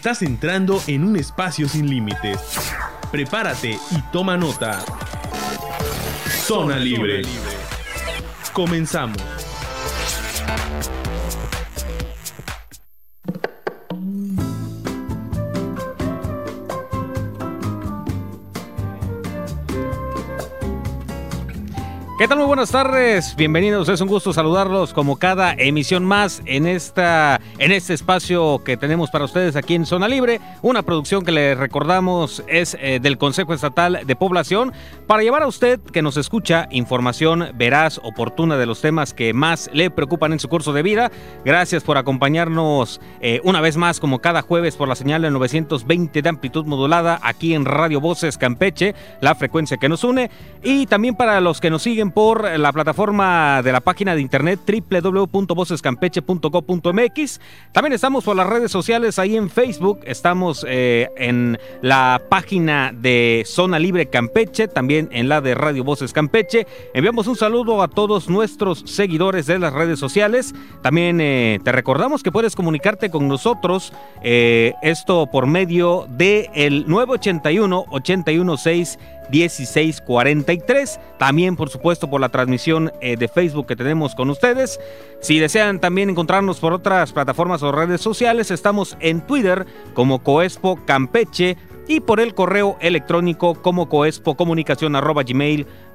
Estás entrando en un espacio sin límites. Prepárate y toma nota. Zona Libre. Comenzamos. ¿Qué tal? Muy buenas tardes. Bienvenidos. Es un gusto saludarlos como cada emisión más en esta en este espacio que tenemos para ustedes aquí en Zona Libre, una producción que les recordamos es eh, del Consejo Estatal de Población para llevar a usted que nos escucha información veraz, oportuna de los temas que más le preocupan en su curso de vida. Gracias por acompañarnos eh, una vez más como cada jueves por la señal de 920 de amplitud modulada aquí en Radio Voces Campeche, la frecuencia que nos une y también para los que nos siguen por la plataforma de la página de internet www.vocescampeche.co.mx. También estamos por las redes sociales ahí en Facebook, estamos eh, en la página de Zona Libre Campeche, también en la de Radio Voces Campeche. Enviamos un saludo a todos nuestros seguidores de las redes sociales. También eh, te recordamos que puedes comunicarte con nosotros, eh, esto por medio de el 981 816 1643. También, por supuesto, por la transmisión eh, de Facebook que tenemos con ustedes. Si desean también encontrarnos por otras plataformas o redes sociales, estamos en Twitter como Coespo Campeche y por el correo electrónico como coespocomunicación.gmail.com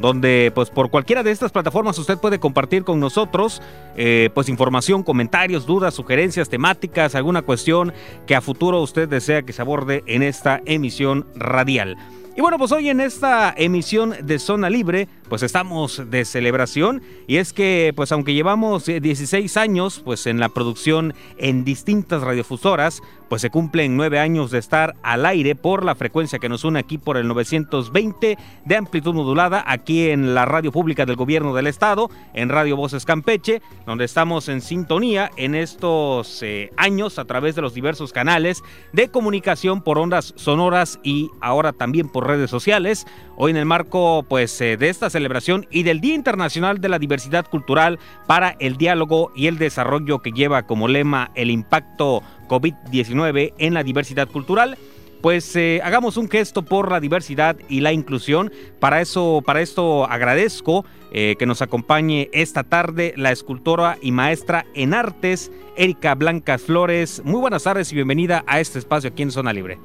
donde pues por cualquiera de estas plataformas usted puede compartir con nosotros eh, pues información, comentarios, dudas, sugerencias, temáticas, alguna cuestión que a futuro usted desea que se aborde en esta emisión radial. Y bueno, pues hoy en esta emisión de Zona Libre, pues estamos de celebración. Y es que pues aunque llevamos 16 años pues en la producción en distintas radiofusoras, pues se cumplen nueve años de estar al aire por la frecuencia que nos une aquí por el 920 de amplitud modulada, aquí en la radio pública del gobierno del estado, en Radio Voces Campeche, donde estamos en sintonía en estos eh, años a través de los diversos canales de comunicación por ondas sonoras y ahora también por redes sociales. Hoy en el marco pues eh, de esta celebración y del Día Internacional de la Diversidad Cultural para el Diálogo y el Desarrollo que lleva como lema el impacto COVID-19 en la diversidad cultural pues eh, hagamos un gesto por la diversidad y la inclusión. Para eso, para esto agradezco eh, que nos acompañe esta tarde la escultora y maestra en artes, Erika Blancas Flores. Muy buenas tardes y bienvenida a este espacio aquí en Zona Libre.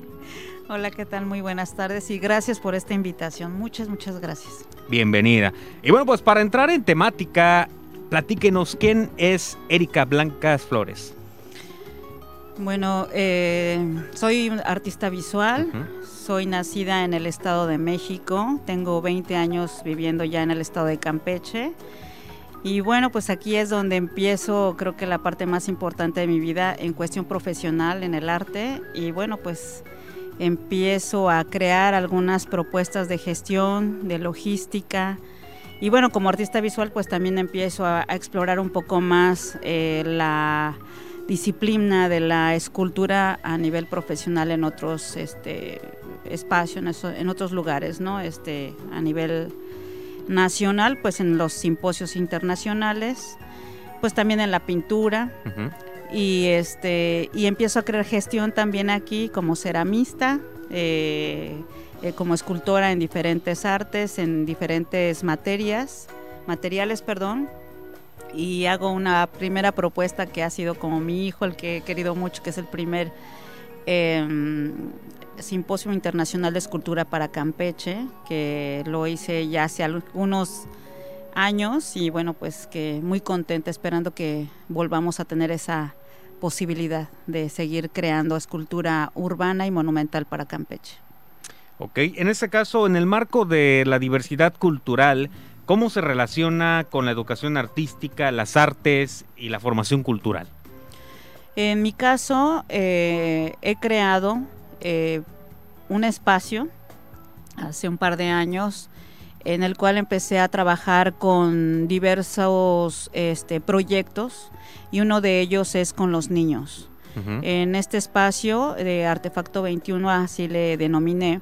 Hola, ¿qué tal? Muy buenas tardes y gracias por esta invitación. Muchas, muchas gracias. Bienvenida. Y bueno, pues para entrar en temática, platíquenos quién es Erika Blancas Flores. Bueno, eh, soy artista visual, soy nacida en el Estado de México, tengo 20 años viviendo ya en el Estado de Campeche. Y bueno, pues aquí es donde empiezo, creo que la parte más importante de mi vida en cuestión profesional en el arte. Y bueno, pues empiezo a crear algunas propuestas de gestión, de logística. Y bueno, como artista visual, pues también empiezo a, explorar un poco más eh, la disciplina de la escultura a nivel profesional en otros este, espacios, en, otros lugares, ¿no? Este, a nivel nacional, pues en los simposios internacionales, pues también en la pintura. Y este y empiezo a crear gestión también aquí como ceramista, eh, eh, como escultora en diferentes artes, en diferentes materias, materiales, perdón y hago una primera propuesta que ha sido como mi hijo, el que he querido mucho, que es el primer em, Simposio Internacional de Escultura para Campeche, que lo hice ya hace algunos años y bueno, pues que muy contenta esperando que volvamos a tener esa posibilidad de seguir creando escultura urbana y monumental para Campeche. Ok, en este caso, en el marco de la diversidad cultural, ¿cómo se relaciona con la educación artística, las artes y la formación cultural? En mi caso, eh, he creado eh, un espacio hace un par de años en el cual empecé a trabajar con diversos este, proyectos y uno de ellos es con los niños. En este espacio de Artefacto 21, así le denominé,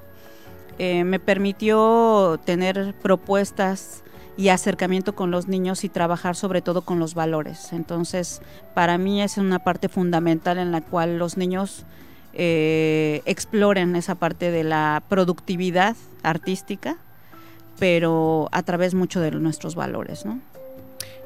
eh, me permitió tener propuestas y acercamiento con los niños y trabajar sobre todo con los valores. Entonces, para mí es una parte fundamental en la cual los niños eh, exploren esa parte de la productividad artística, pero a través mucho de nuestros valores, ¿no?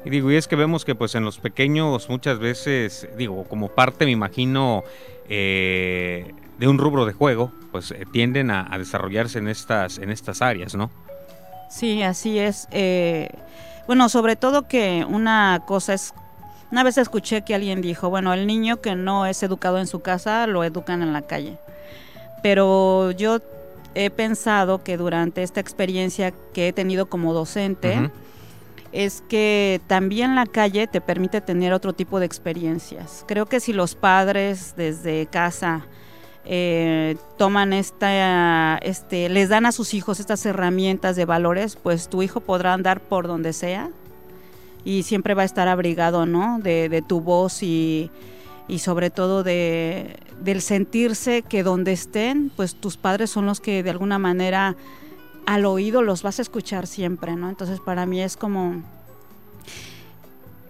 Y digo, y es que vemos que pues en los pequeños muchas veces, digo, como parte me imagino eh, de un rubro de juego, pues eh, tienden a, desarrollarse en estas, en estas áreas, ¿no? Sí, así es. Eh, bueno, sobre todo que una cosa es, una vez escuché que alguien dijo, bueno, el niño que no es educado en su casa lo educan en la calle. Pero yo he pensado que durante esta experiencia que he tenido como docente, es que también la calle te permite tener otro tipo de experiencias. Creo que si los padres desde casa eh, toman esta, este, les dan a sus hijos estas herramientas de valores, pues tu hijo podrá andar por donde sea y siempre va a estar abrigado, ¿no? De, tu voz y, y sobre todo de, del sentirse que donde estén, pues tus padres son los que de alguna manera al oído los vas a escuchar siempre, ¿no? Entonces para mí es como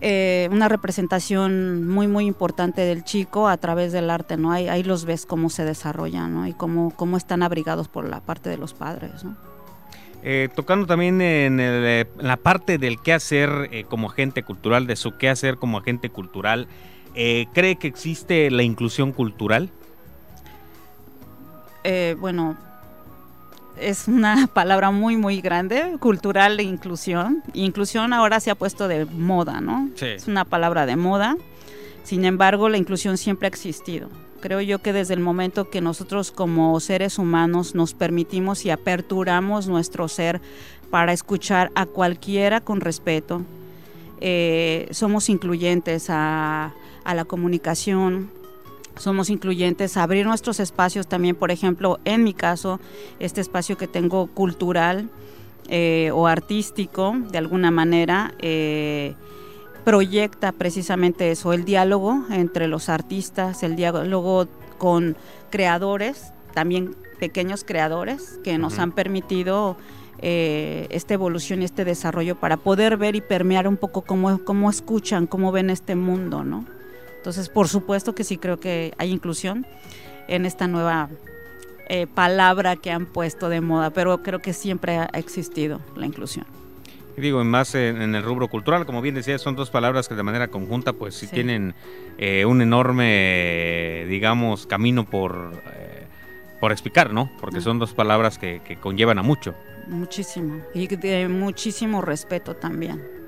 eh, una representación muy muy importante del chico a través del arte, ¿no? Ahí, ahí los ves cómo se desarrollan, ¿no? Y cómo, cómo están abrigados por la parte de los padres, ¿no? Eh, tocando también en, en, la parte del qué hacer eh, como agente cultural, de su qué hacer como agente cultural, ¿cree que existe la inclusión cultural? bueno, es una palabra muy, muy grande, cultural e inclusión. Inclusión ahora se ha puesto de moda, ¿no? Es una palabra de moda. Sin embargo, la inclusión siempre ha existido. Creo yo que desde el momento que nosotros como seres humanos nos permitimos y aperturamos nuestro ser para escuchar a cualquiera con respeto, eh, somos incluyentes a, a la comunicación, somos incluyentes, abrir nuestros espacios también, por ejemplo, en mi caso, este espacio que tengo cultural eh, o artístico, de alguna manera, eh, proyecta precisamente eso, el diálogo entre los artistas, el diálogo con creadores, también pequeños creadores que nos han permitido eh, esta evolución y este desarrollo para poder ver y permear un poco cómo, cómo escuchan, cómo ven este mundo, ¿no? Entonces, por supuesto que sí creo que hay inclusión en esta nueva eh, palabra que han puesto de moda, pero creo que siempre ha existido la inclusión. Digo, más en, el rubro cultural, como bien decía, son dos palabras que de manera conjunta pues sí, tienen eh, un enorme, digamos, camino por, eh, por explicar, ¿no? Porque son dos palabras que, que conllevan a mucho. Muchísimo, y de muchísimo respeto también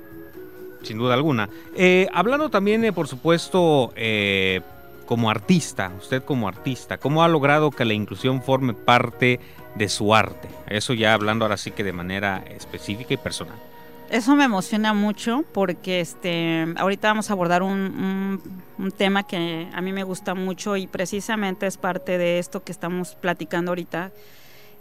sin duda alguna. Eh, hablando también, eh, por supuesto, eh, como artista, usted como artista, ¿cómo ha logrado que la inclusión forme parte de su arte? Eso ya hablando ahora sí que de manera específica y personal. Eso me emociona mucho porque este, ahorita vamos a abordar un, un, tema que a mí me gusta mucho y precisamente es parte de esto que estamos platicando ahorita,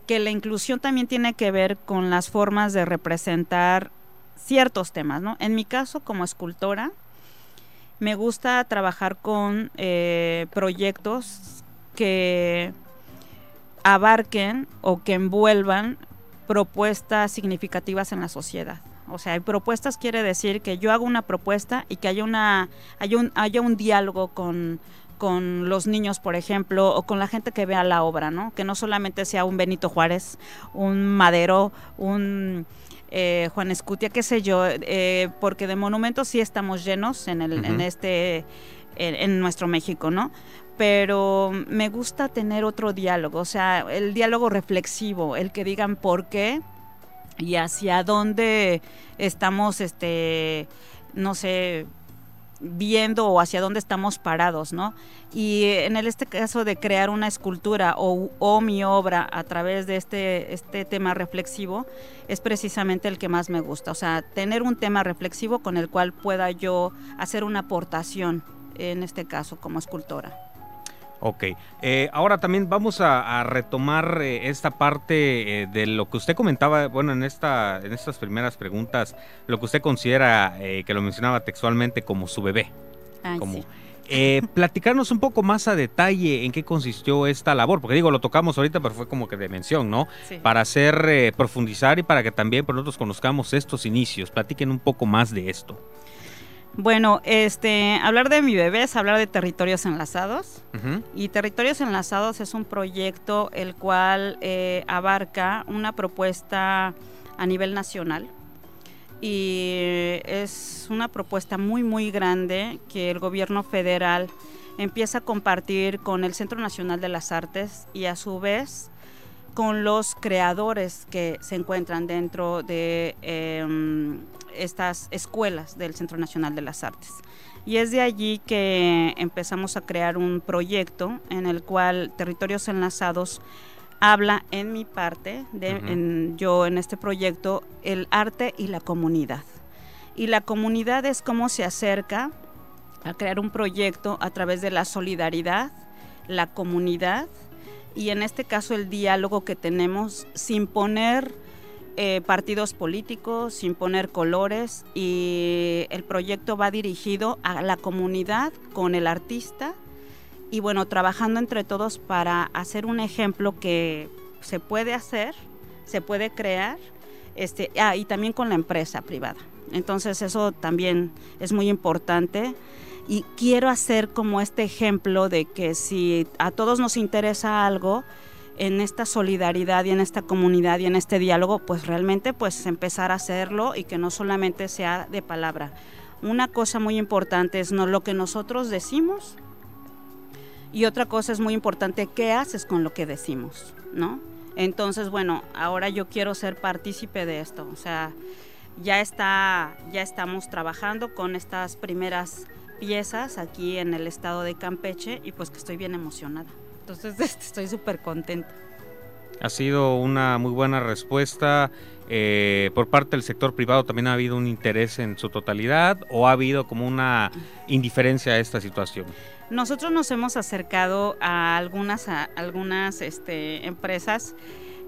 que la inclusión también tiene que ver con las formas de representar ciertos temas, ¿no? En mi caso, como escultora, me gusta trabajar con eh, proyectos que abarquen o que envuelvan propuestas significativas en la sociedad. O sea, propuestas quiere decir que yo hago una propuesta y que haya una haya un, haya un diálogo con, con los niños, por ejemplo, o con la gente que vea la obra, ¿no? Que no solamente sea un Benito Juárez, un Madero, un eh, Juan Escutia, qué sé yo, eh, porque de monumentos sí estamos llenos en, el, en este, en, nuestro México, ¿no? Pero me gusta tener otro diálogo, o sea, el diálogo reflexivo, el que digan por qué y hacia dónde estamos, este, no sé, viendo o hacia dónde estamos parados, ¿no? Y en este caso de crear una escultura o, o, mi obra a través de este, este tema reflexivo es precisamente el que más me gusta, o sea, tener un tema reflexivo con el cual pueda yo hacer una aportación, en este caso como escultora. Ok, eh, ahora también vamos a, retomar eh, esta parte eh, de lo que usted comentaba, bueno, en, esta, en estas primeras preguntas, lo que usted considera, que lo mencionaba textualmente, como su bebé. como, platicarnos un poco más a detalle en qué consistió esta labor, porque digo, lo tocamos ahorita, pero fue como que de mención, ¿no? Para hacer, profundizar y para que también nosotros conozcamos estos inicios. Platiquen un poco más de esto. Bueno, este, hablar de mi bebé es hablar de territorios enlazados. Y Territorios Enlazados es un proyecto el cual eh, abarca una propuesta a nivel nacional. Y es una propuesta muy, muy grande que el gobierno federal empieza a compartir con el Centro Nacional de las Artes y a su vez con los creadores que se encuentran dentro de em, estas escuelas del Centro Nacional de las Artes. Y es de allí que empezamos a crear un proyecto en el cual Territorios Enlazados habla en mi parte, de, yo en este proyecto, el arte y la comunidad. Y la comunidad es cómo se acerca a crear un proyecto a través de la solidaridad, la comunidad y en este caso el diálogo que tenemos sin poner eh, partidos políticos, sin poner colores y el proyecto va dirigido a la comunidad con el artista y bueno, trabajando entre todos para hacer un ejemplo que se puede hacer, se puede crear este, ah, y también con la empresa privada. Entonces eso también es muy importante y quiero hacer como este ejemplo de que si a todos nos interesa algo, en esta solidaridad y en esta comunidad y en este diálogo, pues realmente pues empezar a hacerlo y que no solamente sea de palabra. Una cosa muy importante es no lo que nosotros decimos y otra cosa es muy importante qué haces con lo que decimos, ¿no? Entonces, bueno, ahora yo quiero ser partícipe de esto, o sea, ya está ya estamos trabajando con estas primeras piezas aquí en el estado de Campeche y pues que estoy bien emocionada. Entonces estoy súper contenta. Ha sido una muy buena respuesta. Eh, por parte del sector privado también ha habido un interés en su totalidad o ha habido como una indiferencia a esta situación. Nosotros nos hemos acercado a algunas, a algunas este, empresas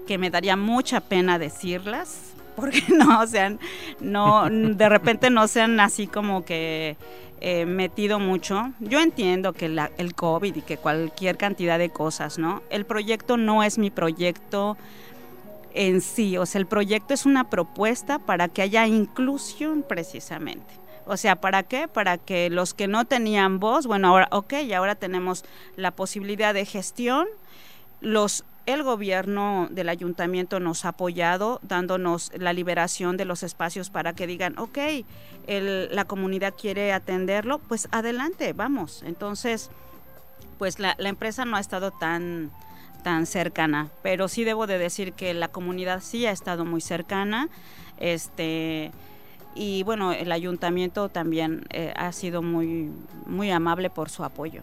que me daría mucha pena decirlas, porque no, o sea, no, de repente no sean así como que eh, metido mucho. Yo entiendo que el COVID y que cualquier cantidad de cosas, ¿no? El proyecto no es mi proyecto en sí, o sea, el proyecto es una propuesta para que haya inclusión precisamente. O sea, ¿para qué? Para que los que no tenían voz, bueno, ahora, ok, ahora tenemos la posibilidad de gestión, los el gobierno del ayuntamiento nos ha apoyado dándonos la liberación de los espacios para que digan, ok, la comunidad quiere atenderlo, pues adelante, vamos. Entonces, pues la, empresa no ha estado tan, tan cercana, pero sí debo de decir que la comunidad sí ha estado muy cercana. Este, y bueno, el ayuntamiento también eh, ha sido muy, muy amable por su apoyo.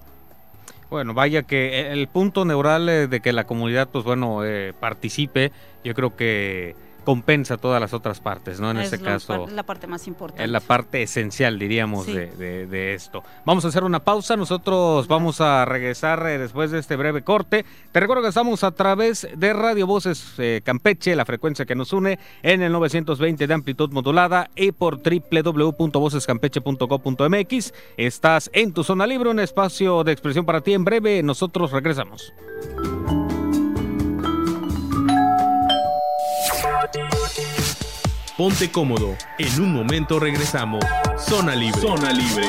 Bueno, vaya que el punto neural eh, de que la comunidad, pues bueno, eh, participe, yo creo que compensa todas las otras partes, ¿no? En este caso. Es la parte más importante. Es la parte esencial, diríamos, de, esto. Vamos a hacer una pausa. Nosotros vamos a regresar eh, después de este breve corte. Te recuerdo que estamos a través de Radio Voces eh, Campeche, la frecuencia que nos une en el 920 de amplitud modulada y por www.vocescampeche.co.mx. Estás en tu zona libre, un espacio de expresión para ti. En breve, nosotros regresamos. Ponte cómodo. En un momento regresamos. Zona Libre. Zona Libre.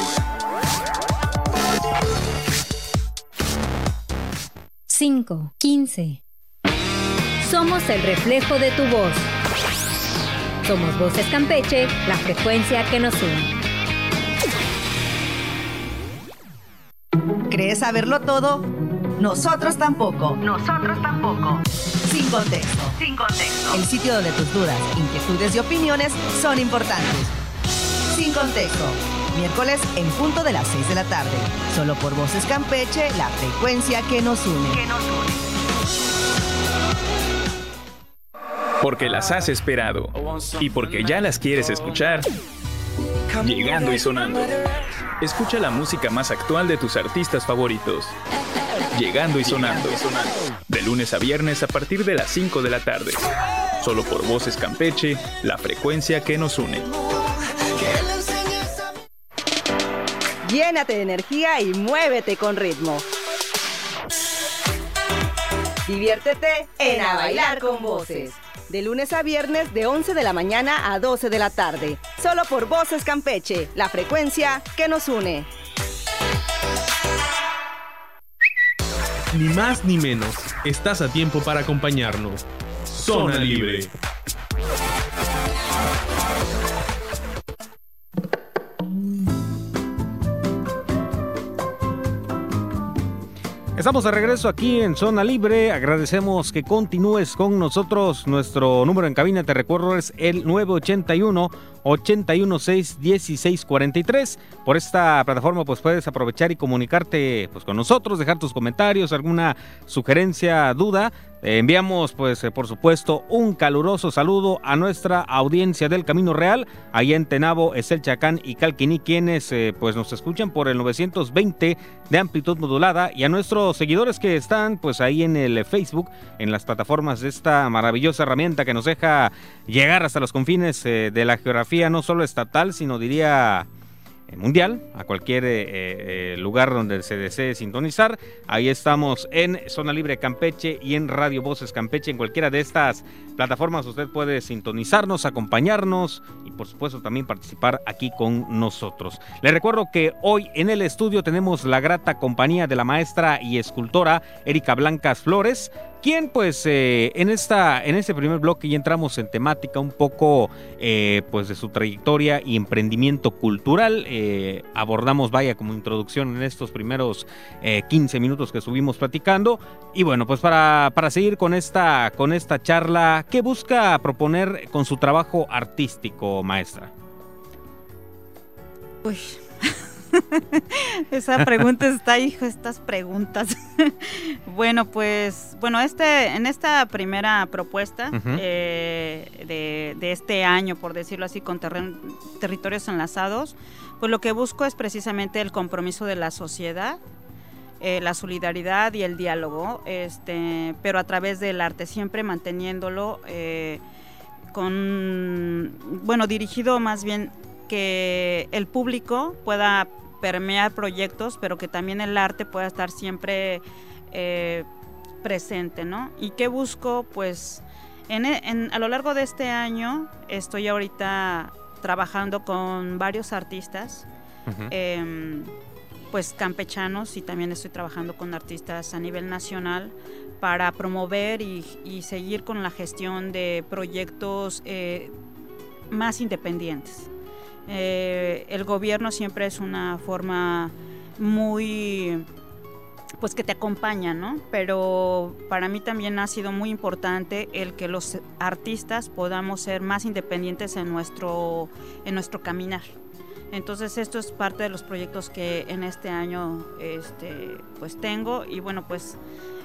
5, 15. Somos el reflejo de tu voz. Somos Voces Campeche, la frecuencia que nos une. ¿Crees saberlo todo? Nosotros tampoco. Nosotros tampoco. Sin contexto. Sin contexto. El sitio donde tus dudas, inquietudes y opiniones son importantes. Sin contexto. miércoles en punto de las 6 de la tarde. Solo por Voces Campeche, la frecuencia que nos une. Que nos une. Porque las has esperado y porque ya las quieres escuchar. Llegando y sonando. Escucha la música más actual de tus artistas favoritos. Llegando y sonando. De lunes a viernes a partir de las 5 de la tarde. Solo por Voces Campeche, la frecuencia que nos une. Llénate de energía y muévete con ritmo. Diviértete en A Bailar con Voces. De lunes a viernes de 11 de la mañana a 12 de la tarde. Solo por Voces Campeche, la frecuencia que nos une. Ni más ni menos, estás a tiempo para acompañarnos. Zona Libre. Estamos de regreso aquí en Zona Libre. Agradecemos que continúes con nosotros. Nuestro número en cabina, te recuerdo, es el 981 816 1643. Por esta plataforma pues puedes aprovechar y comunicarte pues con nosotros, dejar tus comentarios, alguna sugerencia, duda enviamos, pues, eh, por supuesto, un caluroso saludo a nuestra audiencia del Camino Real, ahí en Tenabo, Eselchacán y Calquiní, quienes, eh, pues, nos escuchan por el 920 de amplitud modulada, y a nuestros seguidores que están, pues, ahí en el Facebook, en las plataformas de esta maravillosa herramienta que nos deja llegar hasta los confines eh, de la geografía, no solo estatal, sino diría eh, mundial, a cualquier eh, eh, lugar donde se desee sintonizar. Ahí estamos en Zona Libre Campeche y en Radio Voces Campeche. En cualquiera de estas plataformas usted puede sintonizarnos, acompañarnos y por supuesto también participar aquí con nosotros. Le recuerdo que hoy en el estudio tenemos la grata compañía de la maestra y escultora Erika Blancas Flores quien pues eh, en esta en este primer bloque ya entramos en temática un poco eh, pues de su trayectoria y emprendimiento cultural. Eh, abordamos vaya como introducción en estos primeros 15 minutos que estuvimos platicando. Y bueno pues para, para seguir con esta con esta charla qué busca proponer con su trabajo artístico maestra pues Esa pregunta está, hijo, estas preguntas. bueno, pues, bueno, este, en esta primera propuesta eh, de, este año, por decirlo así, con territorios enlazados, pues lo que busco es precisamente el compromiso de la sociedad eh, la solidaridad y el diálogo, este, pero a través del arte, siempre manteniéndolo eh, con, bueno, dirigido más bien que el público pueda permear proyectos, pero que también el arte pueda estar siempre eh, presente, ¿no? ¿Y qué busco? Pues en, a lo largo de este año estoy ahorita trabajando con varios artistas, em, pues campechanos, y también estoy trabajando con artistas a nivel nacional para promover y, seguir con la gestión de proyectos eh, más independientes. Eh, el gobierno siempre es una forma muy pues que te acompaña, ¿no? Pero para mí también ha sido muy importante el que los artistas podamos ser más independientes en nuestro, en nuestro caminar. Entonces esto es parte de los proyectos que en este año este, pues tengo y bueno pues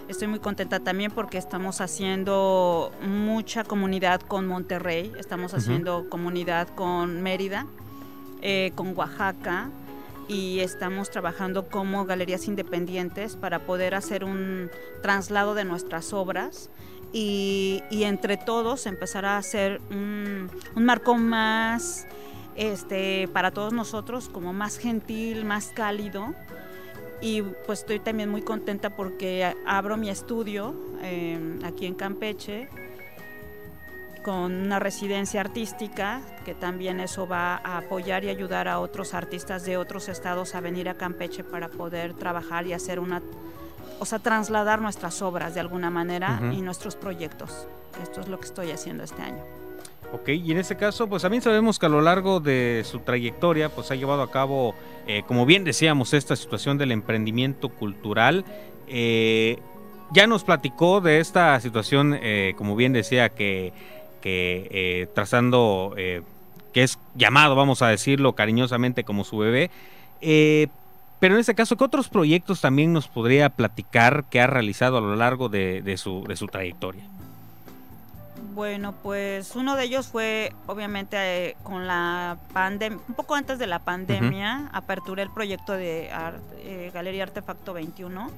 estoy muy contenta también porque estamos haciendo mucha comunidad con Monterrey, estamos haciendo comunidad con Mérida eh, con Oaxaca y estamos trabajando como galerías independientes para poder hacer un traslado de nuestras obras y, entre todos empezar a hacer un, marco más este, para todos nosotros, como más gentil, más cálido. Y pues estoy también muy contenta porque abro mi estudio eh, aquí en Campeche con una residencia artística, que también eso va a apoyar y ayudar a otros artistas de otros estados a venir a Campeche para poder trabajar y hacer una, o sea, trasladar nuestras obras de alguna manera y nuestros proyectos. Esto es lo que estoy haciendo este año. Ok, y en este caso, pues también sabemos que a lo largo de su trayectoria, pues ha llevado a cabo, eh, como bien decíamos, esta situación del emprendimiento cultural. Eh, ya nos platicó de esta situación, eh, como bien decía, que que eh, trazando eh, que es llamado, vamos a decirlo cariñosamente, como su bebé. Eh, pero en este caso, ¿qué otros proyectos también nos podría platicar que ha realizado a lo largo de, su, de su trayectoria? Bueno, pues uno de ellos fue obviamente con la pandemia, un poco antes de la pandemia, aperturé el proyecto de Galería Artefacto 21.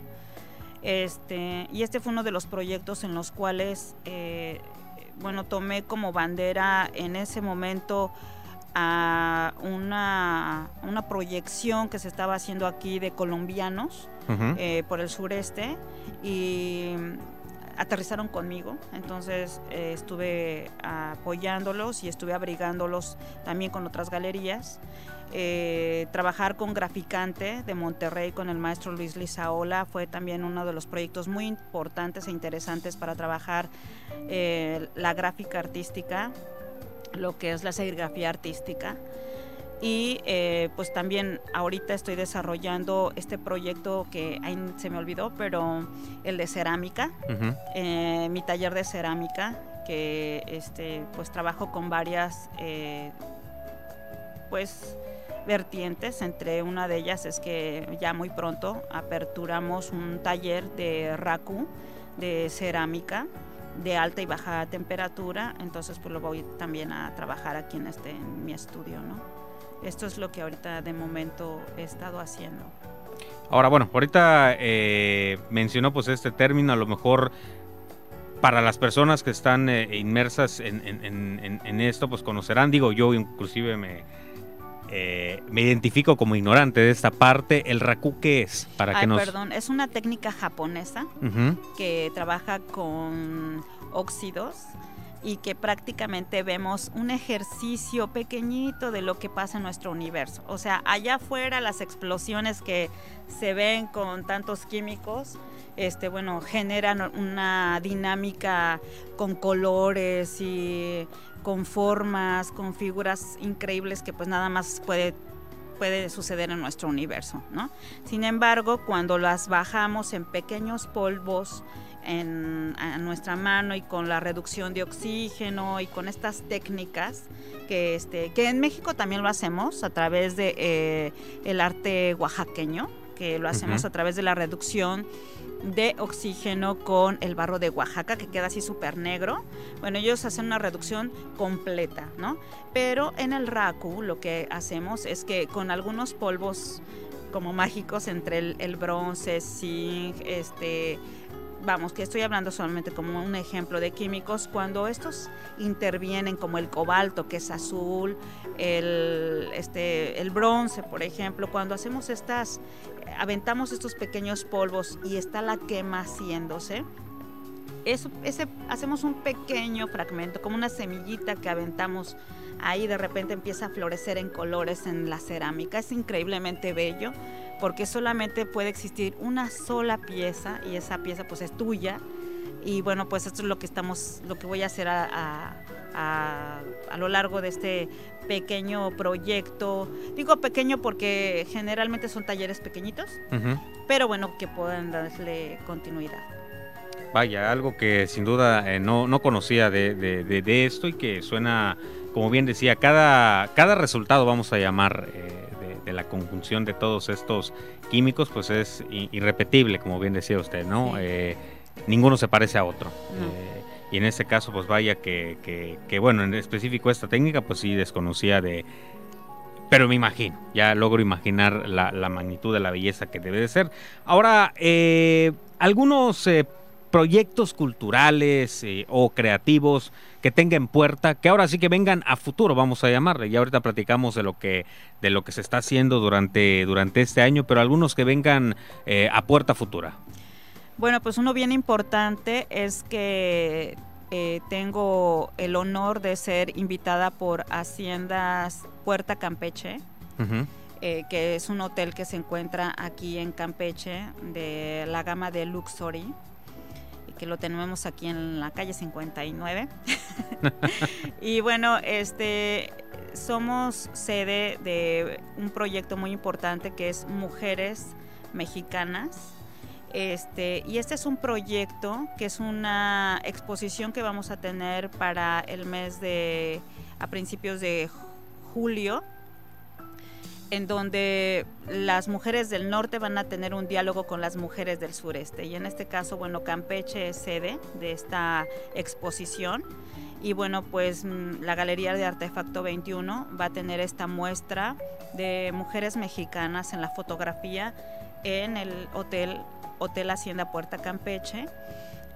Este, y este fue uno de los proyectos en los cuales, eh, bueno, tomé como bandera en ese momento a una, una proyección que se estaba haciendo aquí de colombianos eh, por el sureste y aterrizaron conmigo, entonces eh, estuve apoyándolos y estuve abrigándolos también con otras galerías. Eh, trabajar con Graficante de Monterrey con el maestro Luis Lizaola fue también uno de los proyectos muy importantes e interesantes para trabajar la gráfica artística lo que es la serigrafía artística. Y eh, pues también ahorita estoy desarrollando este proyecto que se me olvidó, pero el de cerámica, eh, mi taller de cerámica, que este, pues trabajo con varias eh, pues vertientes, entre una de ellas es que ya muy pronto aperturamos un taller de raku de cerámica de alta y baja temperatura, entonces pues lo voy también a trabajar aquí en este en mi estudio, ¿no? Esto es lo que ahorita de momento he estado haciendo. Ahora, bueno, ahorita eh, mencionó pues este término, a lo mejor para las personas que están eh, inmersas en, en, esto, pues conocerán, digo yo inclusive me, eh, me identifico como ignorante de esta parte. ¿El raku qué es? Para que nos... perdón, es una técnica japonesa que trabaja con óxidos y que prácticamente vemos un ejercicio pequeñito de lo que pasa en nuestro universo. O sea, allá afuera las explosiones que se ven con tantos químicos, este, bueno, generan una dinámica con colores y con formas, con figuras increíbles que pues nada más puede puede suceder en nuestro universo, ¿no? Sin embargo, cuando las bajamos en pequeños polvos en, a nuestra mano y con la reducción de oxígeno y con estas técnicas que, este, que en México también lo hacemos a través de eh, el arte oaxaqueño, que lo hacemos a través de la reducción de oxígeno con el barro de Oaxaca, que queda así súper negro. Bueno, ellos hacen una reducción completa, ¿no? Pero en el Raku lo que hacemos es que con algunos polvos como mágicos entre el, bronce, zinc, este vamos, que estoy hablando solamente como un ejemplo de químicos, cuando estos intervienen como el cobalto, que es azul, el, este, el bronce, por ejemplo, cuando hacemos estas, aventamos estos pequeños polvos y está la quema haciéndose, eso, ese, hacemos un pequeño fragmento, como una semillita que aventamos ahí, de repente empieza a florecer en colores en la cerámica, es increíblemente bello porque solamente puede existir una sola pieza y esa pieza pues es tuya. Y bueno pues esto es lo que estamos lo que voy a hacer a, a, lo largo de este pequeño proyecto. Digo pequeño porque generalmente son talleres pequeñitos pero bueno que puedan darle continuidad. Vaya algo que sin duda eh, no, no conocía de, de, esto y que suena como bien decía cada cada resultado vamos a llamar eh, de la conjunción de todos estos químicos, pues es irrepetible, como bien decía usted, ¿no? Eh, ninguno se parece a otro. Eh, y en este caso, pues vaya que, que, bueno, en específico esta técnica, pues sí desconocía de... Pero me imagino, ya logro imaginar la, la magnitud de la belleza que debe de ser. Ahora, eh, algunos proyectos culturales o creativos que tengan puerta, que ahora sí que vengan a futuro, vamos a llamarle. Ya ahorita platicamos de lo que de lo que se está haciendo durante durante este año, pero algunos que vengan eh, a puerta futura. Bueno, pues uno bien importante es que eh, tengo el honor de ser invitada por Haciendas Puerta Campeche. Eh, que es un hotel que se encuentra aquí en Campeche de la gama de Luxury que lo tenemos aquí en la calle 59. y bueno, este somos sede de un proyecto muy importante que es Mujeres Mexicanas. Este, y este es un proyecto que es una exposición que vamos a tener para el mes de, a principios de julio en donde las mujeres del norte van a tener un diálogo con las mujeres del sureste. Y en este caso, bueno, Campeche es sede de esta exposición. Y bueno, pues mm, la Galería de Artefacto 21 va a tener esta muestra de mujeres mexicanas en la fotografía en el hotel, hotel Hacienda Puerta Campeche.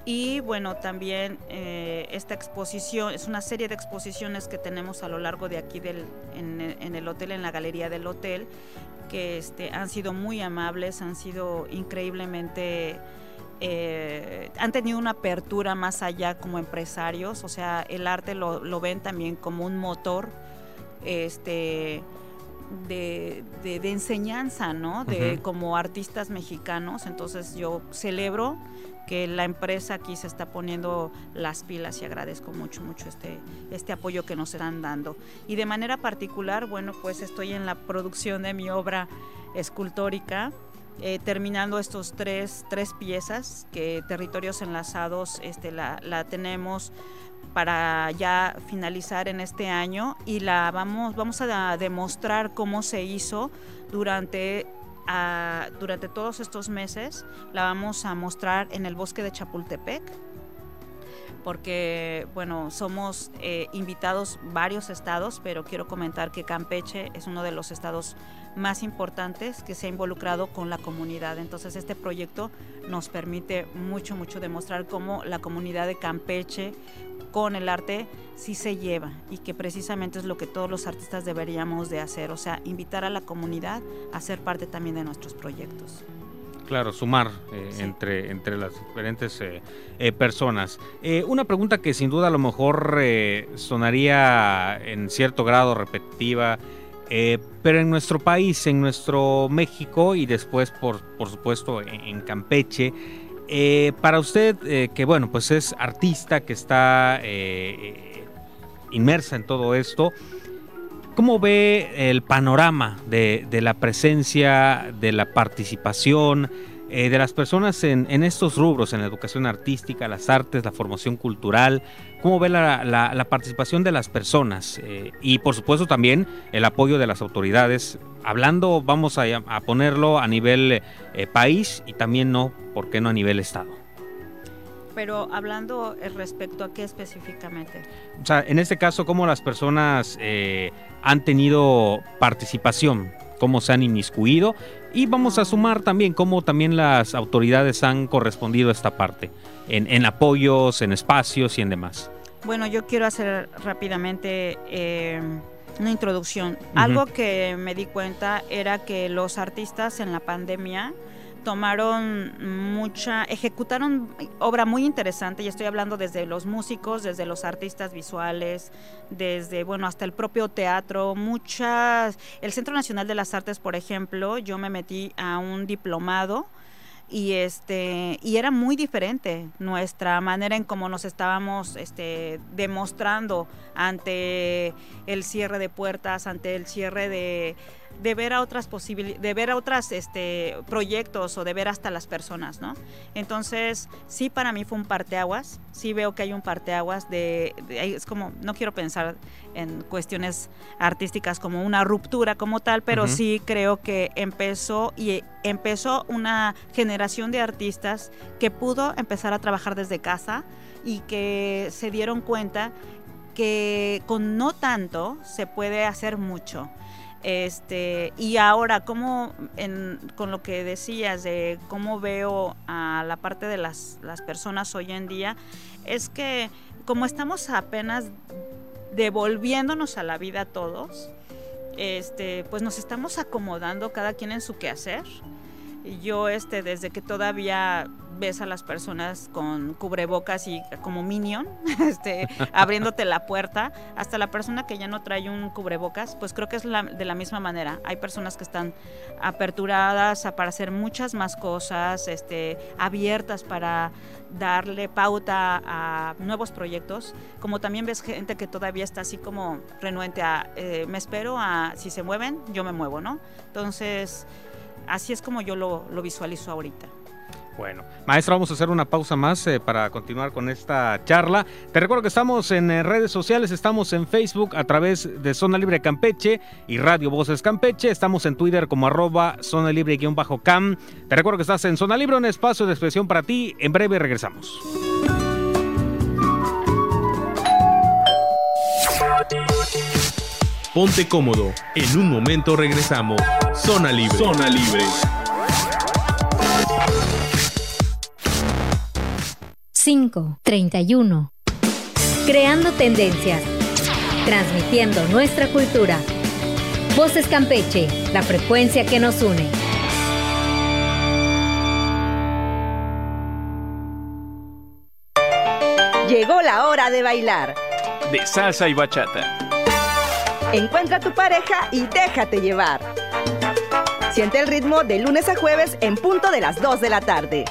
Y bueno, también eh, esta exposición, es una serie de exposiciones que tenemos a lo largo de aquí del, en, el hotel, en la galería del hotel, que este, han sido muy amables, han sido increíblemente... Eh, han tenido una apertura más allá como empresarios, o sea, el arte lo, lo ven también como un motor este, de, de, enseñanza, ¿no? De como artistas mexicanos. Entonces yo celebro que la empresa aquí se está poniendo las pilas y agradezco mucho, mucho este, este apoyo que nos están dando. Y de manera particular, bueno, pues estoy en la producción de mi obra escultórica. Eh, terminando estos tres, tres piezas que territorios enlazados este, la, la tenemos para ya finalizar en este año y la vamos, vamos a demostrar cómo se hizo durante durante todos estos meses la vamos a mostrar en el bosque de Chapultepec porque bueno, somos eh, invitados varios estados, pero quiero comentar que Campeche es uno de los estados más importantes que se ha involucrado con la comunidad. Entonces este proyecto nos permite mucho, mucho demostrar cómo la comunidad de Campeche con el arte sí se lleva y que precisamente es lo que todos los artistas deberíamos de hacer, o sea, invitar a la comunidad a ser parte también de nuestros proyectos. Claro, sumar eh, entre, entre las diferentes eh, eh, personas. una pregunta que sin duda a lo mejor sonaría en cierto grado repetitiva, pero en nuestro país, en nuestro México y después, por, por supuesto, en Campeche, eh, para usted, eh, que bueno, pues es artista, que está eh, inmersa en todo esto, ¿cómo ve el panorama de, la presencia, de la participación de las personas en, estos rubros, en la educación artística, las artes, la formación cultural? ¿Cómo ve la, participación de las personas? y por supuesto también el apoyo de las autoridades hablando, vamos a, ponerlo a nivel eh, país y también no, ¿por qué no a nivel estado? Pero hablando eh, respecto a qué específicamente. O sea, en este caso, ¿cómo las personas eh, han tenido participación? ¿Cómo se han inmiscuido? Y vamos a sumar también cómo también las autoridades han correspondido a esta parte, en, en apoyos, en espacios y en demás. Bueno, yo quiero hacer rápidamente una introducción. Algo que me di cuenta era que los artistas en la pandemia tomaron mucha, ejecutaron obra muy interesante, y estoy hablando desde los músicos, desde los artistas visuales, desde, bueno, hasta el propio teatro, muchas, el Centro Nacional de las Artes, por ejemplo, yo me metí a un diplomado y este y era muy diferente nuestra manera en cómo nos estábamos este, demostrando ante el cierre de puertas ante el cierre de de ver a otras posibilidades, de ver a otras este, proyectos o de ver hasta las personas, ¿no? Entonces, sí para mí fue un parteaguas, sí veo que hay un parteaguas de, de, es como, no quiero pensar en cuestiones artísticas como una ruptura como tal, pero sí creo que empezó y empezó una generación de artistas que pudo empezar a trabajar desde casa y que se dieron cuenta que con no tanto se puede hacer mucho. Este, y ahora, ¿cómo, con lo que decías de cómo veo a la parte de las, las personas hoy en día, es que como estamos apenas devolviéndonos a la vida todos, este, pues nos estamos acomodando cada quien en su quehacer. Yo, este, desde que todavía ves a las personas con cubrebocas y como minion, este, abriéndote la puerta, hasta la persona que ya no trae un cubrebocas, pues creo que es de la misma manera. Hay personas que están aperturadas para hacer muchas más cosas, este, abiertas para darle pauta a nuevos proyectos, como también ves gente que todavía está así como renuente a, eh, me espero a, si se mueven, yo me muevo, ¿no? Entonces, así es como yo lo, visualizo ahorita. Bueno, maestra, vamos a hacer una pausa más eh, para continuar con esta charla. Te recuerdo que estamos en eh, redes sociales, estamos en Facebook a través de Zona Libre Campeche y Radio Voces Campeche, estamos en Twitter como arroba Zona Libre-Cam. Te recuerdo que estás en Zona Libre, un espacio de expresión para ti. En breve regresamos. Ponte cómodo, en un momento regresamos. Zona Libre. Zona Libre. 5, 31. Creando tendencias. Transmitiendo nuestra cultura. Voces Campeche, la frecuencia que nos une. Llegó la hora de bailar. De salsa y bachata. Encuentra a tu pareja y déjate llevar. Siente el ritmo de lunes a jueves en punto de las 2 de la tarde.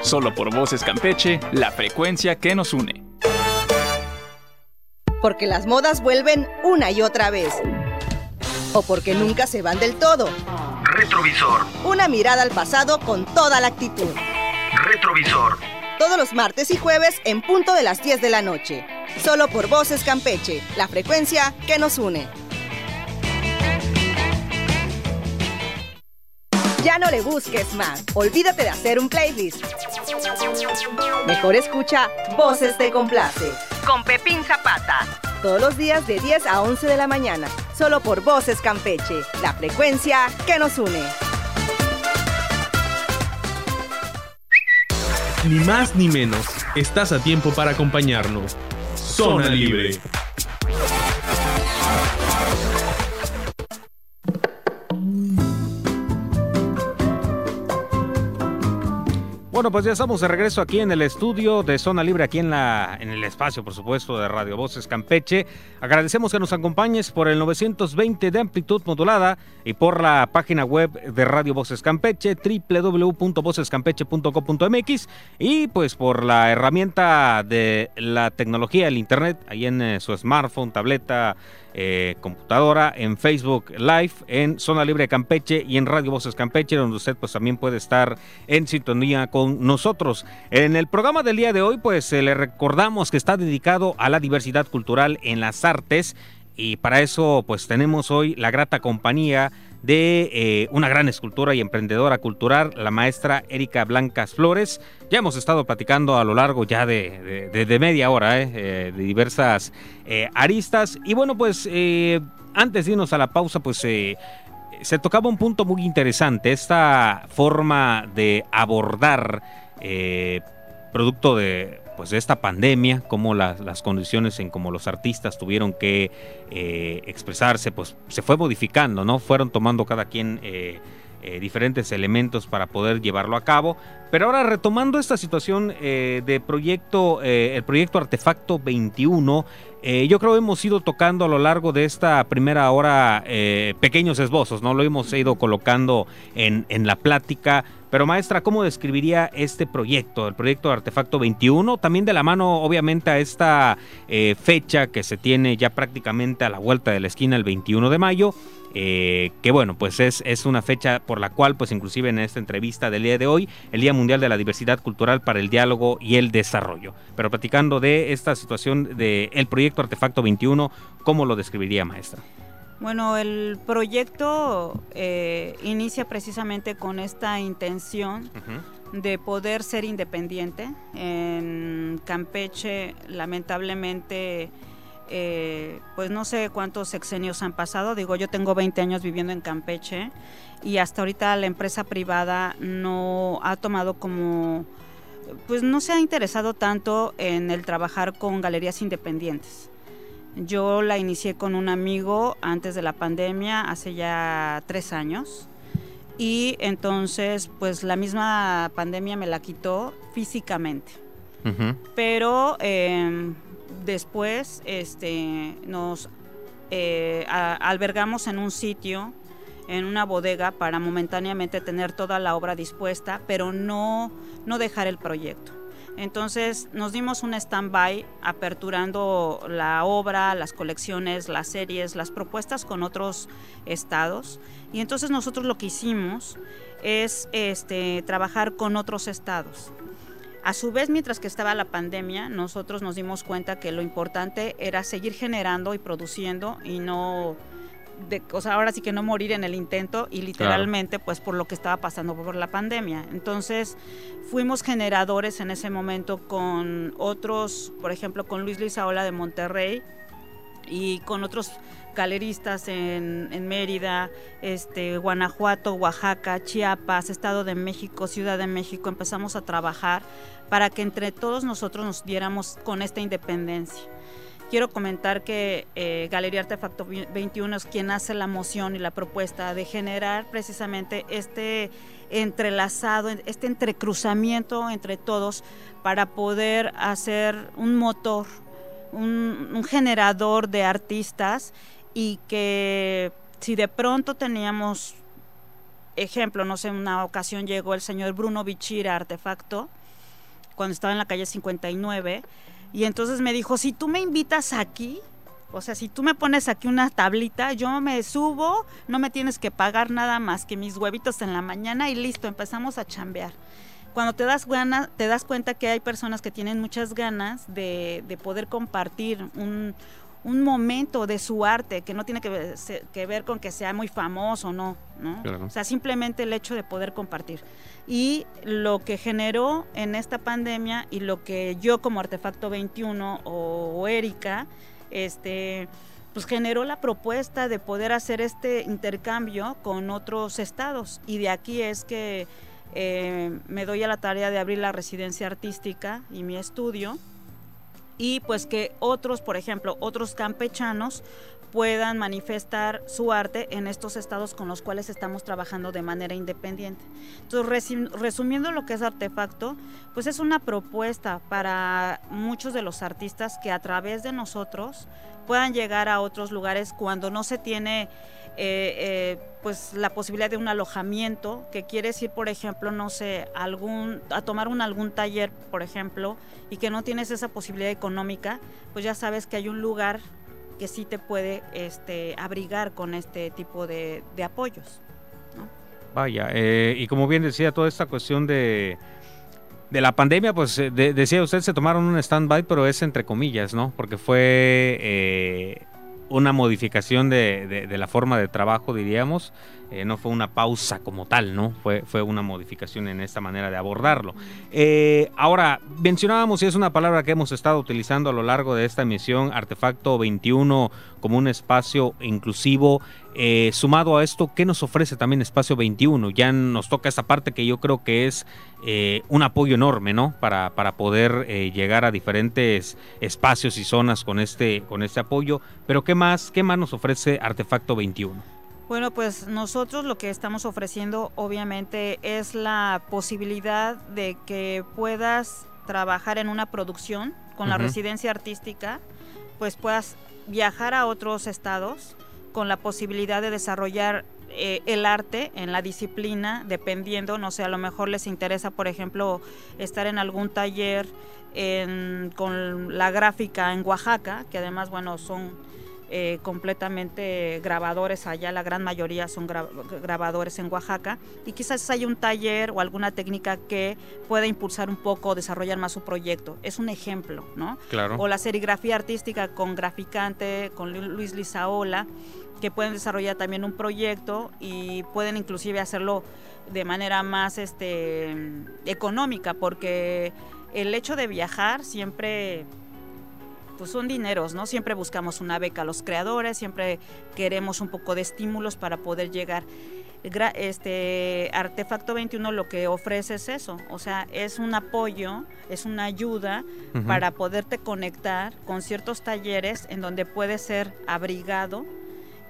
Solo por Voces Campeche, la frecuencia que nos une. Porque las modas vuelven una y otra vez. O porque nunca se van del todo. Retrovisor. Una mirada al pasado con toda la actitud. Retrovisor. Todos los martes y jueves en punto de las 10 de la noche. Solo por Voces Campeche, la frecuencia que nos une. Ya no le busques más. Olvídate de hacer un playlist. Mejor escucha Voces te complace. Con Pepín Zapata. Todos los días de 10 a 11 de la mañana. Solo por Voces Campeche. La frecuencia que nos une. Ni más ni menos. Estás a tiempo para acompañarnos. Zona Libre. Bueno, pues ya estamos de regreso aquí en el estudio de Zona Libre, aquí en, la, en el espacio, por supuesto, de Radio Voces Campeche. Agradecemos que nos acompañes por el 920 de amplitud modulada y por la página web de Radio Voces Campeche, www.vocescampeche.com.mx y pues por la herramienta de la tecnología, el Internet, ahí en eh, su smartphone, tableta, eh, computadora, en Facebook Live, en Zona Libre Campeche y en Radio Voces Campeche, donde usted pues también puede estar en sintonía con nosotros. En el programa del día de hoy pues le recordamos que está dedicado a la diversidad cultural en las artes y para eso pues tenemos hoy la grata compañía de eh, una gran escultora y emprendedora cultural, la maestra Erika Blancas Flores. Ya hemos estado platicando a lo largo ya de, de, media hora eh, eh, de diversas aristas. Y bueno, pues antes de irnos a la pausa, pues se tocaba un punto muy interesante, esta forma de abordar producto de pues de esta pandemia, cómo las, condiciones en cómo los artistas tuvieron que eh, expresarse, pues se fue modificando, ¿no? Fueron tomando cada quien eh, eh, diferentes elementos para poder llevarlo a cabo. Pero ahora retomando esta situación de proyecto, el proyecto Artefacto 21, yo creo que hemos ido tocando a lo largo de esta primera hora pequeños esbozos, ¿no? Lo hemos ido colocando en, en la plática pero maestra, ¿cómo describiría este proyecto, el proyecto Artefacto 21? También de la mano, obviamente, a esta eh, fecha que se tiene ya prácticamente a la vuelta de la esquina, el 21 de mayo. Eh, que bueno, pues es, es una fecha por la cual, pues inclusive en esta entrevista del día de hoy, el Día Mundial de la Diversidad Cultural para el Diálogo y el Desarrollo. Pero platicando de esta situación del proyecto Artefacto 21, ¿cómo lo describiría, maestra? Bueno, el proyecto eh, inicia precisamente con esta intención de poder ser independiente. En Campeche, lamentablemente, eh, pues no sé cuántos sexenios han pasado. Digo, yo tengo 20 años viviendo en Campeche y hasta ahorita la empresa privada no ha tomado como, pues no se ha interesado tanto en el trabajar con galerías independientes. Yo la inicié con un amigo antes de la pandemia, hace ya tres años. Y entonces, pues la misma pandemia me la quitó físicamente. Pero em, después este, nos eh, albergamos en un sitio, en una bodega, para momentáneamente tener toda la obra dispuesta, pero no, no dejar el proyecto. Entonces nos dimos un stand-by aperturando la obra, las colecciones, las series, las propuestas con otros estados. Y entonces nosotros lo que hicimos es este, trabajar con otros estados. A su vez, mientras que estaba la pandemia, nosotros nos dimos cuenta que lo importante era seguir generando y produciendo y no de, o sea, ahora sí que no morir en el intento y literalmente pues por lo que estaba pasando por la pandemia. Entonces fuimos generadores en ese momento con otros, por ejemplo con Luis Lizaola de Monterrey y con otros galeristas en, en, Mérida, este, Guanajuato, Oaxaca, Chiapas, Estado de México, Ciudad de México, empezamos a trabajar para que entre todos nosotros nos diéramos con esta independencia. Quiero comentar que eh, Galería Artefacto 21 es quien hace la moción y la propuesta de generar precisamente este entrelazado, este entrecruzamiento entre todos para poder hacer un motor, un, generador de artistas y que si de pronto teníamos, ejemplo, no sé, una ocasión llegó el señor Bruno Bichira Artefacto, cuando estaba en la calle 59, y entonces me dijo, si tú me invitas aquí, o sea, si tú me pones aquí una tablita, yo me subo, no me tienes que pagar nada más que mis huevitos en la mañana y listo, empezamos a chambear. Cuando te das ganas, te das cuenta que hay personas que tienen muchas ganas de, de poder compartir un, un momento de su arte que no tiene que, ver con que sea muy famoso, no, ¿no? O sea, simplemente el hecho de poder compartir. Y lo que generó en esta pandemia y lo que yo como Artefacto 21 o, Erika, este, pues generó la propuesta de poder hacer este intercambio con otros estados. Y de aquí es que eh, me doy a la tarea de abrir la residencia artística y mi estudio y pues que otros, por ejemplo, otros campechanos puedan manifestar su arte en estos estados con los cuales estamos trabajando de manera independiente. Entonces, resumiendo lo que es artefacto, pues es una propuesta para muchos de los artistas que a través de nosotros puedan llegar a otros lugares cuando no se tiene eh, eh, pues la posibilidad de un alojamiento, que quieres ir, por ejemplo, no sé, algún, a tomar un, algún taller, por ejemplo, y que no tienes esa posibilidad económica, pues ya sabes que hay un lugar que sí te puede este, abrigar con este tipo de, apoyos. Vaya, eh, y como bien decía, toda esta cuestión de, de la pandemia, pues decía usted, se tomaron un stand-by, pero es entre comillas, ¿no? Porque fue una modificación de, de, la forma de trabajo, diríamos. Eh, no fue una pausa como tal, ¿no? Fue, fue una modificación en esta manera de abordarlo. Eh, ahora, mencionábamos, y es una palabra que hemos estado utilizando a lo largo de esta emisión, Artefacto 21 como un espacio inclusivo. Eh, sumado a esto, ¿qué nos ofrece también Espacio 21? Ya nos toca esta parte que yo creo que es un apoyo enorme, ¿no? Para, para poder llegar a diferentes espacios y zonas con este, con este apoyo. Pero ¿qué más, qué más nos ofrece Artefacto 21? Bueno, pues nosotros lo que estamos ofreciendo obviamente es la posibilidad de que puedas trabajar en una producción con la residencia artística, pues puedas viajar a otros estados con la posibilidad de desarrollar eh, el arte en la disciplina, dependiendo, no sé, a lo mejor les interesa, por ejemplo, estar en algún taller con la gráfica en Oaxaca, que además, bueno, son eh, completamente grabadores allá, la gran mayoría son grabadores en Oaxaca, y quizás haya un taller o alguna técnica que pueda impulsar un poco, desarrollar más su proyecto. Es un ejemplo, ¿no? Claro. O la serigrafía artística con graficante, con Luis Lizaola, que pueden desarrollar también un proyecto y pueden inclusive hacerlo de manera más este, económica, porque el hecho de viajar siempre pues son dineros, ¿no? Siempre buscamos una beca a los creadores, siempre queremos un poco de estímulos para poder llegar. Este Artefacto 21 lo que ofrece es eso, o sea, es un apoyo, es una ayuda para poderte conectar con ciertos talleres en donde puedes ser abrigado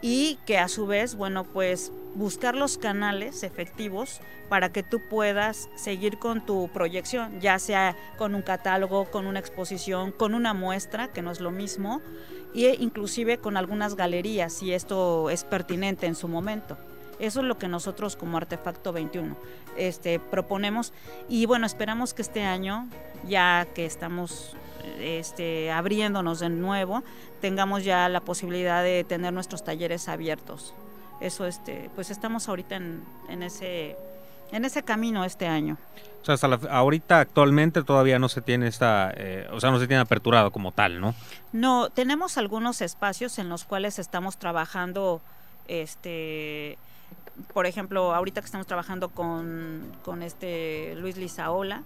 y que a su vez, bueno, pues buscar los canales efectivos para que tú puedas seguir con tu proyección, ya sea con un catálogo, con una exposición, con una muestra, que no es lo mismo, e inclusive con algunas galerías, si esto es pertinente en su momento. Eso es lo que nosotros como Artefacto 21 este, proponemos y bueno, esperamos que este año, ya que estamos este, abriéndonos de nuevo, tengamos ya la posibilidad de tener nuestros talleres abiertos. Eso, este, pues estamos ahorita en, en ese en ese camino este año. O sea, hasta ahorita actualmente todavía no se tiene esta, eh, o sea, no se tiene aperturado como tal, ¿no? No, tenemos algunos espacios en los cuales estamos trabajando, este, por ejemplo, ahorita que estamos trabajando con, con este Luis Lizaola,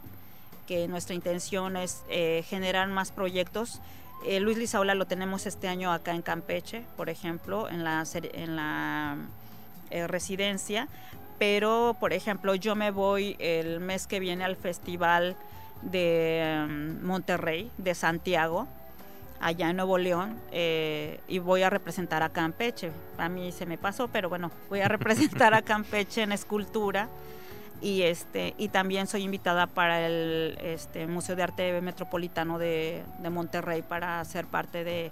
que nuestra intención es eh, generar más proyectos. Eh, Luis Lizaola lo tenemos este año acá en Campeche, por ejemplo, en la, en la residencia, pero por ejemplo yo me voy el mes que viene al festival de mm, Monterrey, de Santiago, allá en Nuevo León, eh, y voy a representar a Campeche. A mí se me pasó, pero bueno, voy a representar a Campeche en escultura. Y, este, y también soy invitada para el este, Museo de Arte Metropolitano de, de Monterrey para ser parte de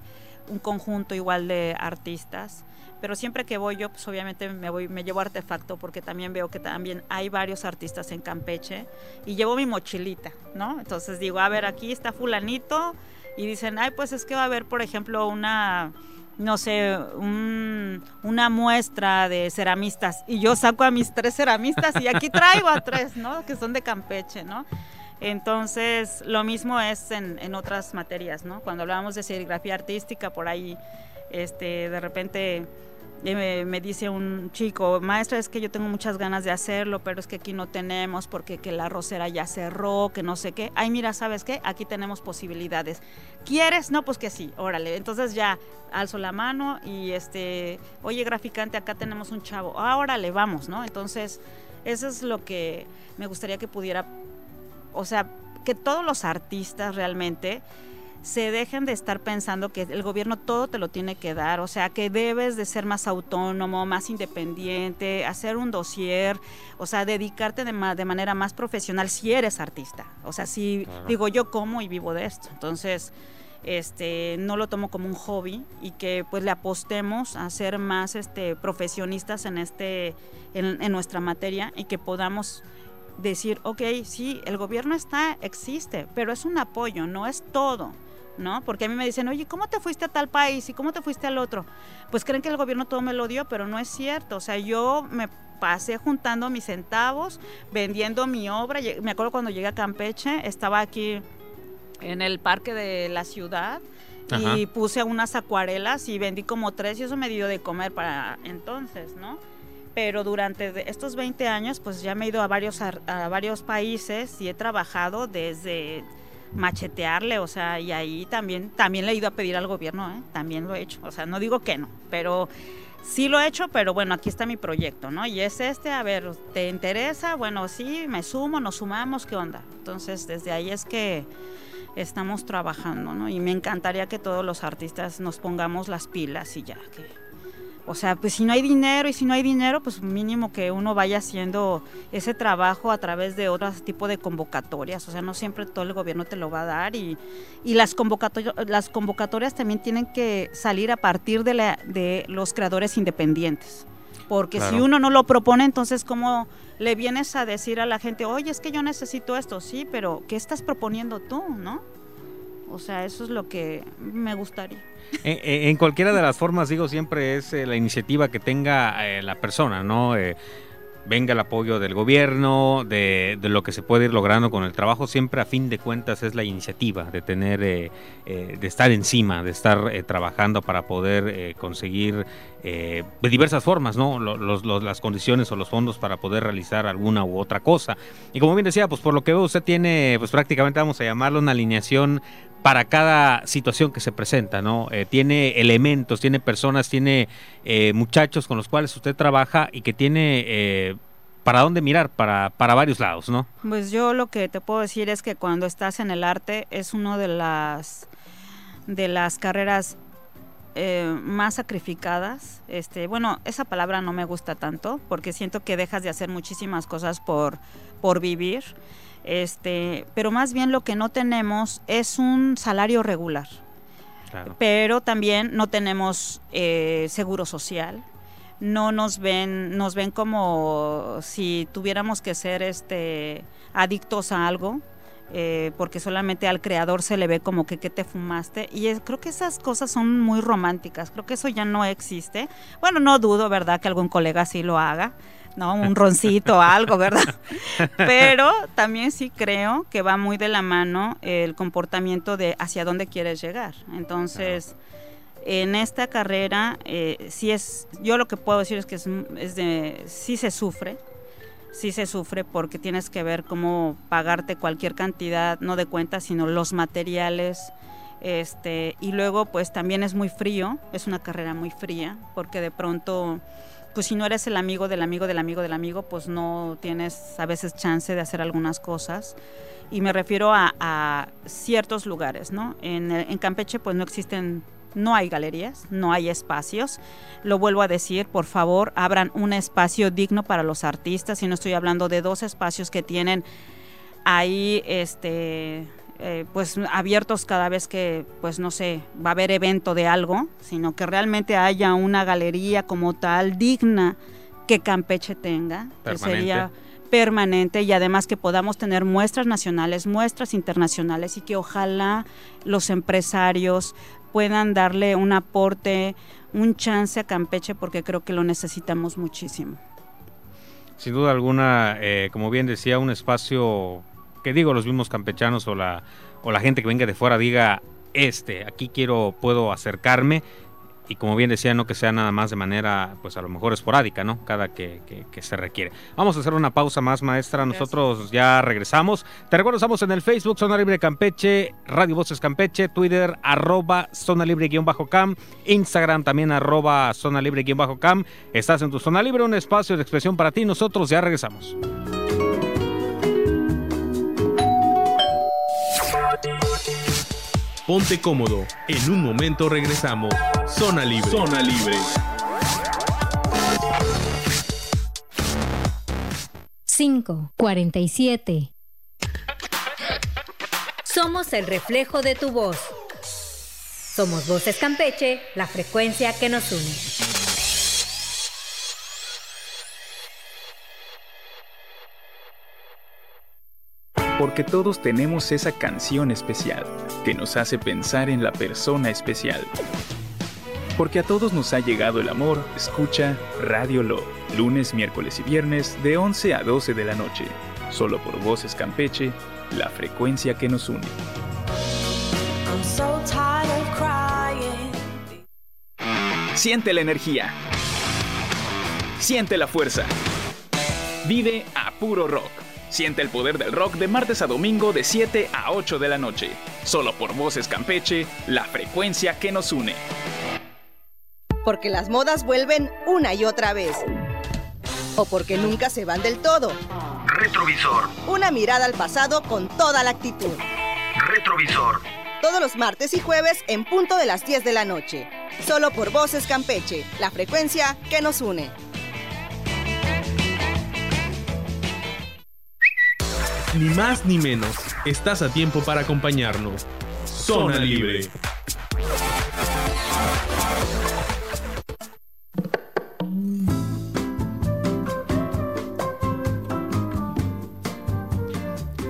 un conjunto igual de artistas pero siempre que voy yo, pues obviamente me voy, me llevo artefacto porque también veo que también hay varios artistas en Campeche y llevo mi mochilita, ¿no? Entonces digo, a ver, aquí está fulanito y dicen, ay, pues es que va a haber, por ejemplo, una, no sé, una muestra de ceramistas y yo saco a mis tres ceramistas y aquí traigo a tres, ¿no? Que son de Campeche, ¿no? Entonces, lo mismo es en, en otras materias, ¿no? Cuando hablábamos de serigrafía artística, por ahí, este, de repente me, dice un chico, maestra, es que yo tengo muchas ganas de hacerlo, pero es que aquí no tenemos porque que la rosera ya cerró, que no sé qué. Ay, mira, ¿sabes qué? Aquí tenemos posibilidades. ¿Quieres? No, pues que sí, órale. Entonces ya alzo la mano y este, oye, graficante, acá tenemos un chavo. Ah, órale, vamos, ¿no? Entonces, eso es lo que me gustaría que pudiera, o sea, que todos los artistas realmente se dejen de estar pensando que el gobierno todo te lo tiene que dar, o sea, que debes de ser más autónomo, más independiente, hacer un dossier, o sea, dedicarte de, de manera más profesional si eres artista. O sea, si digo yo como y vivo de esto. Entonces, este no lo tomo como un hobby y que pues le apostemos a ser más este profesionistas en este en, en nuestra materia y que podamos decir, ok, sí, el gobierno está, existe, pero es un apoyo, no es todo. ¿No? Porque a mí me dicen, oye, ¿cómo te fuiste a tal país y cómo te fuiste al otro? Pues creen que el gobierno todo me lo dio, pero no es cierto. O sea, yo me pasé juntando mis centavos, vendiendo mi obra. Me acuerdo cuando llegué a Campeche, estaba aquí en el parque de la ciudad y puse unas acuarelas y vendí como tres y eso me dio de comer para entonces, ¿no? Pero durante estos 20 años, pues ya me he ido a varios, a varios países y he trabajado desde machetearle, o sea, y ahí también, también le he ido a pedir al gobierno, ¿eh? también lo he hecho, o sea, no digo que no, pero sí lo he hecho, pero bueno, aquí está mi proyecto, ¿no? Y es este, a ver, ¿te interesa? Bueno, sí, me sumo, nos sumamos, ¿qué onda? Entonces, desde ahí es que estamos trabajando, ¿no? Y me encantaría que todos los artistas nos pongamos las pilas y ya, que o sea, pues si no hay dinero y si no hay dinero, pues mínimo que uno vaya haciendo ese trabajo a través de otro tipo de convocatorias. O sea, no siempre todo el gobierno te lo va a dar y, y las, convocatorias, las convocatorias también tienen que salir a partir de, la, de los creadores independientes. Porque si uno no lo propone, entonces ¿cómo le vienes a decir a la gente, oye, es que yo necesito esto? Sí, pero ¿qué estás proponiendo tú, no? O sea, eso es lo que me gustaría. En, cualquiera de las formas, digo, siempre es eh, la iniciativa que tenga eh, la persona, ¿no? Eh, venga el apoyo del gobierno, de, lo que se puede ir logrando con el trabajo, siempre a fin de cuentas es la iniciativa de tener, de estar encima, de estar trabajando para poder conseguir de diversas formas, ¿no? las condiciones o los fondos para poder realizar alguna u otra cosa. Y como bien decía, pues por lo que veo usted tiene, pues prácticamente vamos a llamarlo una alineación para cada situación que se presenta, ¿no? Eh, tiene elementos, tiene personas, tiene eh, muchachos con los cuales usted trabaja y que tiene eh, para dónde mirar, para, para varios lados, ¿no? Pues yo lo que te puedo decir es que cuando estás en el arte es una de las, de las carreras más sacrificadas. Este, bueno, esa palabra no me gusta tanto porque siento que dejas de hacer muchísimas cosas por, por vivir. Este, pero más bien lo que no tenemos es un salario regular. Pero también no tenemos eh, seguro social, no nos ven, nos ven como si tuviéramos que ser este adictos a algo. Eh, porque solamente al creador se le ve como que ¿qué te fumaste y creo que esas cosas son muy románticas, creo que eso ya no existe. Bueno, no dudo, ¿verdad? Que algún colega sí lo haga, ¿no? Un roncito o algo, ¿verdad? Pero también sí creo que va muy de la mano el comportamiento de hacia dónde quieres llegar. Entonces en esta carrera eh, sí es, yo lo que puedo decir es que es, de, sí se sufre, sí se sufre porque tienes que ver cómo pagarte cualquier cantidad, no de cuentas, sino los materiales, este, y luego pues también es muy frío, es una carrera muy fría, porque de pronto, pues si no eres el amigo del amigo del amigo del amigo, pues no tienes a veces chance de hacer algunas cosas. Y me refiero a, ciertos lugares, ¿no? En, en Campeche pues no existen no hay galerías, no hay espacios. Lo vuelvo a decir, por favor, abran un espacio digno para los artistas. Y no estoy hablando de dos espacios que tienen ahí, este, eh, pues abiertos cada vez que, pues no sé, va a haber evento de algo, sino que realmente haya una galería como tal digna que Campeche tenga, que sería permanente y además que podamos tener muestras nacionales, muestras internacionales y que ojalá los empresarios, puedan darle un aporte, un chance a Campeche porque creo que lo necesitamos muchísimo. Sin duda alguna, eh, como bien decía, un espacio que digo los mismos campechanos o la, o la gente que venga de fuera diga, este, aquí quiero, puedo acercarme y como bien decía, no que sea nada más de manera, pues a lo mejor esporádica, ¿no? Cada que, se requiere. Vamos a hacer una pausa más, maestra. Nosotros ya regresamos. Te recuerdo, estamos en el Facebook, Zona Libre Campeche, Radio Voces Campeche, Twitter, arroba Zona Libre-Cam, Instagram también, arroba Zona Libre-Cam. Estás en tu Zona Libre, un espacio de expresión para ti. Nosotros ya regresamos. Ponte cómodo. En un momento regresamos. Zona Libre. Zona Libre. Cinco, cuarenta y siete. Somos el reflejo de tu voz. Somos Voces Campeche, la frecuencia que nos une. Porque todos tenemos esa canción especial que nos hace pensar en la persona especial. Porque a todos nos ha llegado el amor, escucha Radio Lo, lunes, miércoles y viernes de 11 a 12 de la noche, solo por Voces Campeche, la frecuencia que nos une. Siente la energía. Siente la fuerza. Vive a puro rock. Siente el poder del rock de martes a domingo de 7 a 8 de la noche. Solo por Voces Campeche, la frecuencia que nos une. Porque las modas vuelven una y otra vez. O porque nunca se van del todo. Retrovisor. Una mirada al pasado con toda la actitud. Retrovisor. Todos los martes y jueves en punto de las 10 de la noche. Solo por Voces Campeche, la frecuencia que nos une. Ni más ni menos, estás a tiempo para acompañarnos. Zona Libre.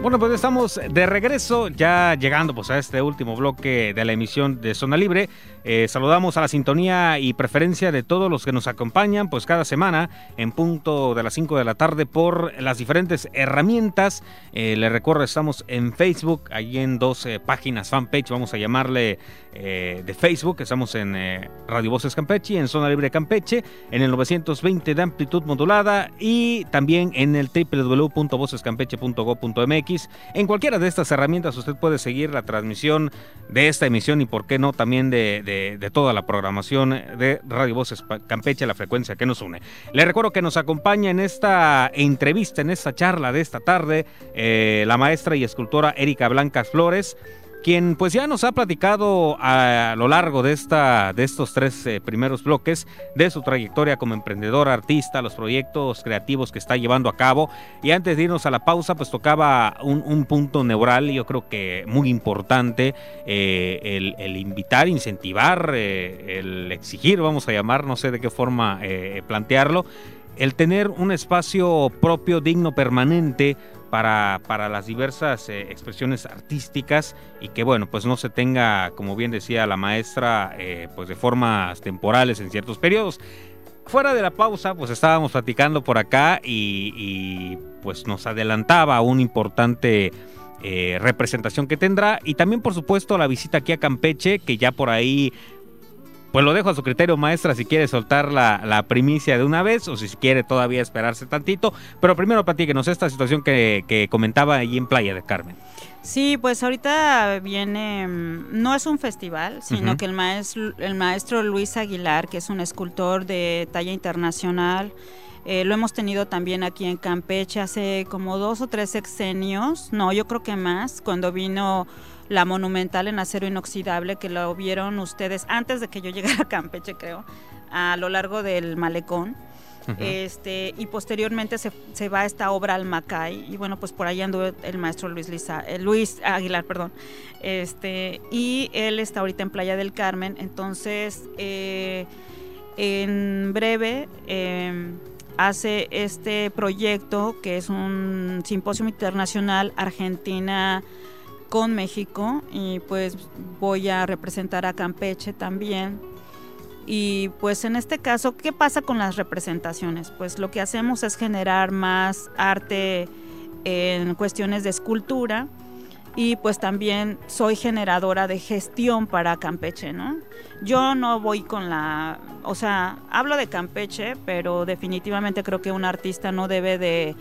Bueno, pues estamos de regreso, ya llegando pues a este último bloque de la emisión de Zona Libre. Eh, saludamos a la sintonía y preferencia de todos los que nos acompañan, pues cada semana en punto de las 5 de la tarde por las diferentes herramientas. Eh, les recuerdo, estamos en Facebook, ahí en dos eh, páginas, fanpage, vamos a llamarle de Facebook. Estamos en Radio Voces Campeche, en Zona Libre Campeche, en el 920 de amplitud modulada y también en el www.vocescampeche.go.mx. En cualquiera de estas herramientas usted puede seguir la transmisión de esta emisión y por qué no también de toda la programación de Radio Voces Campeche, la frecuencia que nos une. Le recuerdo que nos acompaña en esta entrevista, en esta charla de esta tarde, eh, la maestra y escultora Erika Blancas Flores quien pues ya nos ha platicado a lo largo de, esta, de estos tres eh, primeros bloques de su trayectoria como emprendedor, artista, los proyectos creativos que está llevando a cabo. Y antes de irnos a la pausa, pues tocaba un, punto neural, yo creo que muy importante, eh, el, invitar, incentivar, eh, el exigir, vamos a llamar, no sé de qué forma plantearlo, el tener un espacio propio, digno, permanente, para, para las diversas eh, expresiones artísticas y que bueno, pues no se tenga, como bien decía la maestra, eh, pues de formas temporales en ciertos periodos. Fuera de la pausa, pues estábamos platicando por acá y, pues nos adelantaba una importante eh, representación que tendrá y también por supuesto la visita aquí a Campeche, que ya por ahí pues lo dejo a su criterio, maestra, si quiere soltar la, primicia de una vez o si quiere todavía esperarse tantito. Pero primero platíquenos esta situación que, comentaba ahí en Playa de Carmen. Sí, pues ahorita viene, mm, no es un festival, sino que el maestro, el maestro Luis Aguilar, que es un escultor de talla internacional, eh, lo hemos tenido también aquí en Campeche hace como dos o tres sexenios, no, yo creo que más, cuando vino la monumental en acero inoxidable que lo vieron ustedes antes de que yo llegara a Campeche, creo, a lo largo del malecón. Este, y posteriormente se, se, va esta obra al Macay y bueno pues por ahí anduvo el maestro Luis Lisa, eh, Luis Aguilar perdón. Este y él está ahorita en Playa del Carmen. Entonces eh, en breve em, hace este proyecto que es un simposio internacional Argentina con México y pues voy a representar a Campeche también. Y pues en este caso, ¿qué pasa con las representaciones? Pues lo que hacemos es generar más arte en cuestiones de escultura y pues también soy generadora de gestión para Campeche, ¿no? Yo no voy con la, o sea, hablo de Campeche, pero definitivamente creo que un artista no debe de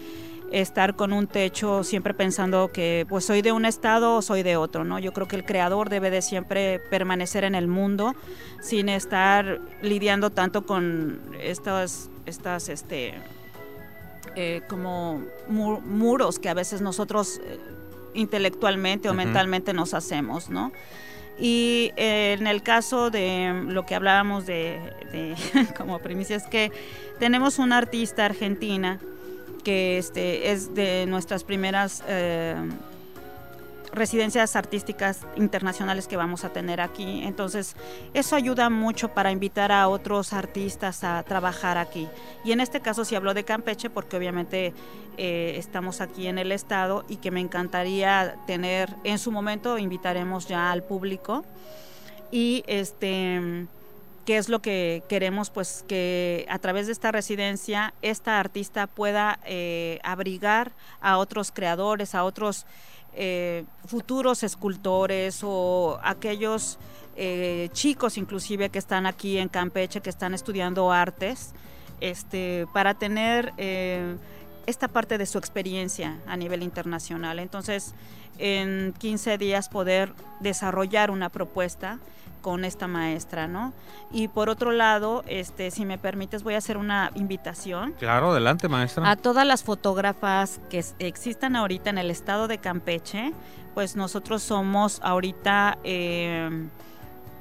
estar con un techo siempre pensando que pues soy de un estado o soy de otro, ¿no? Yo creo que el creador debe de siempre permanecer en el mundo sin estar lidiando tanto con estas, estas este, eh, como muros que a veces nosotros eh, intelectualmente o mentalmente nos hacemos, ¿no? Y eh, en el caso de lo que hablábamos de, de como primicia es que tenemos una artista argentina que este, es de nuestras primeras eh, residencias artísticas internacionales que vamos a tener aquí. Entonces, eso ayuda mucho para invitar a otros artistas a trabajar aquí. Y en este caso sí hablo de Campeche porque obviamente eh, estamos aquí en el estado y que me encantaría tener, en su momento invitaremos ya al público. Y este qué es lo que queremos, pues que a través de esta residencia esta artista pueda eh, abrigar a otros creadores, a otros eh, futuros escultores o aquellos eh, chicos inclusive que están aquí en Campeche, que están estudiando artes, este, para tener esta parte de su experiencia a nivel internacional. Entonces, en 15 días poder desarrollar una propuesta con esta maestra, ¿no? Y por otro lado, este, si me permites, voy a hacer una invitación. Claro, adelante, maestra. A todas las fotógrafas que existan ahorita en el estado de Campeche, pues nosotros somos ahorita, eh,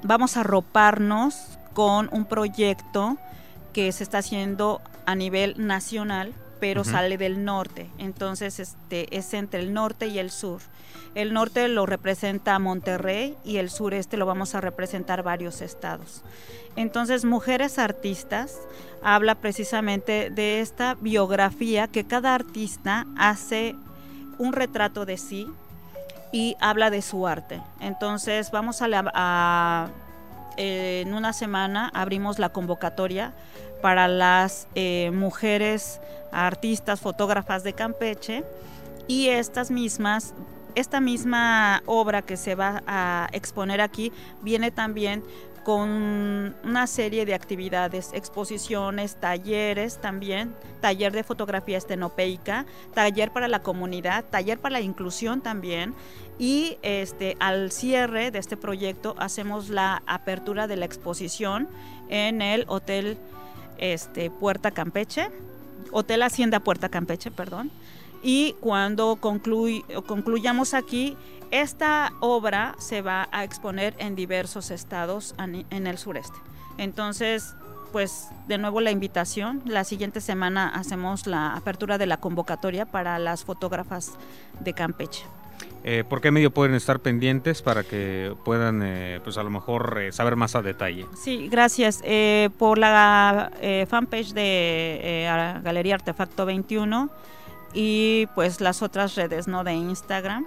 vamos a roparnos con un proyecto que se está haciendo a nivel nacional, pero sale del norte. Entonces, este, es entre el norte y el sur. El norte lo representa Monterrey y el sureste lo vamos a representar varios estados. Entonces, Mujeres Artistas habla precisamente de esta biografía que cada artista hace un retrato de sí y habla de su arte. Entonces, vamos a, en una semana abrimos la convocatoria para las eh, mujeres artistas, fotógrafas de Campeche y estas mismas esta misma obra que se va a exponer aquí viene también con una serie de actividades, exposiciones, talleres también, taller de fotografía estenopeica, taller para la comunidad, taller para la inclusión también. Y este, al cierre de este proyecto hacemos la apertura de la exposición en el Hotel este, Puerta Campeche, Hotel Hacienda Puerta Campeche, perdón. y cuando concluyamos aquí, esta obra se va a exponer en diversos estados en el sureste. Entonces, pues de nuevo la invitación. La siguiente semana hacemos la apertura de la convocatoria para las fotógrafas de Campeche. Eh, ¿Por qué medio pueden estar pendientes para que puedan, eh, pues a lo mejor, eh, saber más a detalle? Sí, gracias. por la fanpage de Galería Artefacto 21 y pues las otras redes no de Instagram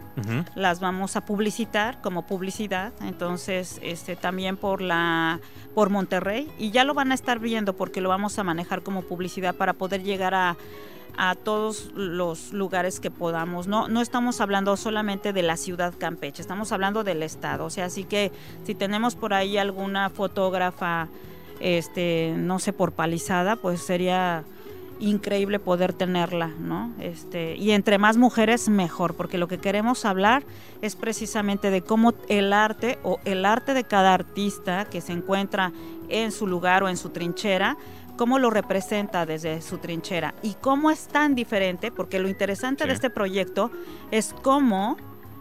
las vamos a publicitar como publicidad entonces este también por la por Monterrey y ya lo van a estar viendo porque lo vamos a manejar como publicidad para poder llegar a a todos los lugares que podamos. No, no estamos hablando solamente de la ciudad Campeche, estamos hablando del estado. O sea, así que si tenemos por ahí alguna fotógrafa, este, no sé, por palizada, pues sería increíble poder tenerla, ¿no? Este, y entre más mujeres mejor, porque lo que queremos hablar es precisamente de cómo el arte o el arte de cada artista que se encuentra en su lugar o en su trinchera, cómo lo representa desde su trinchera y cómo es tan diferente, porque lo interesante de este proyecto es cómo,